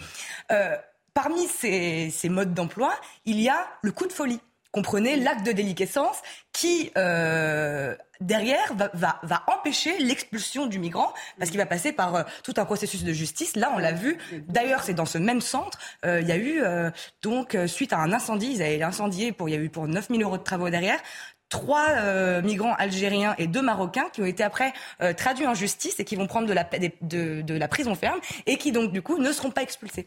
Euh, parmi ces, modes d'emploi, il y a le coup de folie. Comprenez l'acte de déliquescence qui, euh, derrière, va, empêcher l'expulsion du migrant parce qu'il va passer par euh, tout un processus de justice. Là, on l'a vu. D'ailleurs, c'est dans ce même centre, euh, il y a eu, donc, suite à un incendie, ils avaient incendié pour, il y a eu pour 9000 euros de travaux derrière, trois migrants algériens et deux marocains qui ont été après traduits en justice et qui vont prendre de la, de la prison ferme et qui donc du coup ne seront pas expulsés.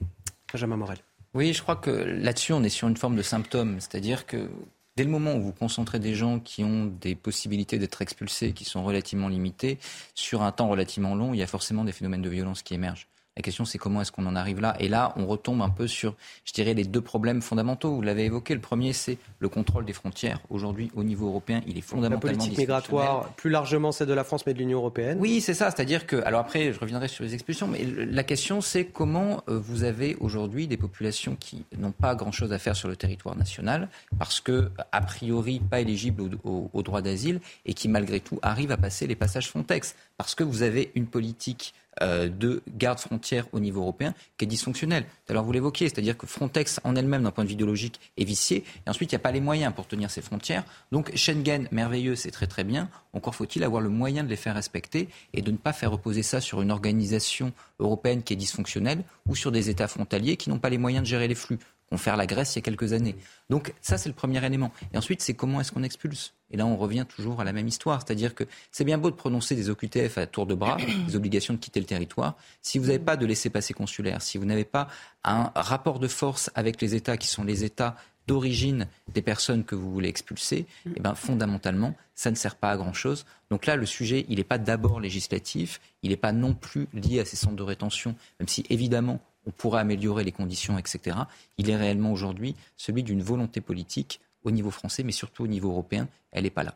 Benjamin Morel. Oui, je crois que là-dessus, on est sur une forme de symptôme. C'est-à-dire que dès le moment où vous concentrez des gens qui ont des possibilités d'être expulsés, qui sont relativement limitées, sur un temps relativement long, il y a forcément des phénomènes de violence qui émergent. La question, c'est comment est-ce qu'on en arrive là? Et là, on retombe un peu sur, je dirais, les deux problèmes fondamentaux. Vous l'avez évoqué. Le premier, c'est le contrôle des frontières. Aujourd'hui, au niveau européen, il est La fondamentalement politique dysfonctionnel. migratoire, plus largement celle de la France mais de l'Union européenne? Oui, c'est ça. C'est-à-dire que, alors après, je reviendrai sur les expulsions, mais la question, c'est comment euh, vous avez aujourd'hui des populations qui n'ont pas grand-chose à faire sur le territoire national, parce que, a priori, pas éligibles au, au- au droit d'asile, et qui, malgré tout, arrivent à passer les passages Frontex, parce que vous avez une politique de garde frontière au niveau européen qui est dysfonctionnelle. Alors vous l'évoquiez, c'est-à-dire que Frontex en elle-même, d'un point de vue idéologique, est viciée, et ensuite il n'y a pas les moyens pour tenir ses frontières. Donc Schengen, merveilleux, c'est très très bien. Encore faut-il avoir le moyen de les faire respecter et de ne pas faire reposer ça sur une organisation européenne qui est dysfonctionnelle ou sur des États frontaliers qui n'ont pas les moyens de gérer les flux fait la Grèce il y a quelques années. Donc ça, c'est le premier élément. Et ensuite, c'est comment est-ce qu'on expulse Et là, on revient toujours à la même histoire. C'est-à-dire que c'est bien beau de prononcer des OQTF à tour de bras, des obligations de quitter le territoire. Si vous n'avez pas de laissez-passer consulaire, si vous n'avez pas un rapport de force avec les États qui sont les États d'origine des personnes que vous voulez expulser, eh ben, fondamentalement, ça ne sert pas à grand-chose. Donc là, le sujet, il n'est pas d'abord législatif, il n'est pas non plus lié à ces centres de rétention, même si évidemment, on pourrait améliorer les conditions, etc. Il est réellement aujourd'hui celui d'une volonté politique au niveau français, mais surtout au niveau européen. Elle n'est pas là.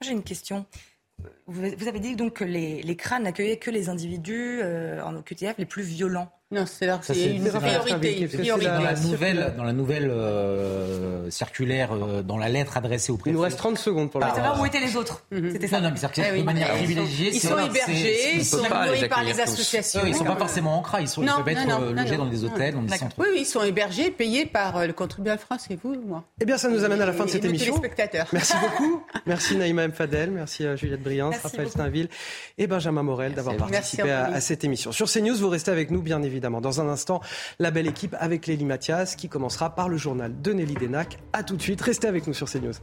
J'ai une question. Vous avez dit donc que les, les crânes n'accueillaient que les individus euh, en OQTF les plus violents. Non, c'est une priorité. Dans la nouvelle, euh, circulaire, euh, dans la lettre adressée au préfet. Il nous reste 30 secondes pour Pour la savoir où étaient les autres. C'était ça. Non, non, mais c'est-à-dire que Eh oui. de manière Ils sont- privilégiée, ils sont hébergés, ils on sont nourris par les associations. Ils sont pas forcément en CRA, ils, sont, ils Non, peuvent être euh, non, logés non. dans des hôtels, dans des centres. Oui, oui, ils sont hébergés, payés par le contribuable français, vous, moi. Eh bien, ça nous amène à la fin de Et cette émission. Merci beaucoup. Merci Naïma M. Fadel, merci à Juliette Merci Raphaël. Steinville et Benjamin Morel d'avoir participé à cette émission. Sur CNews, vous restez avec nous, bien évidemment. Dans un instant, la belle équipe avec Lélie Mathias qui commencera par le journal de Nelly Denac. À tout de suite. Restez avec nous sur CNews.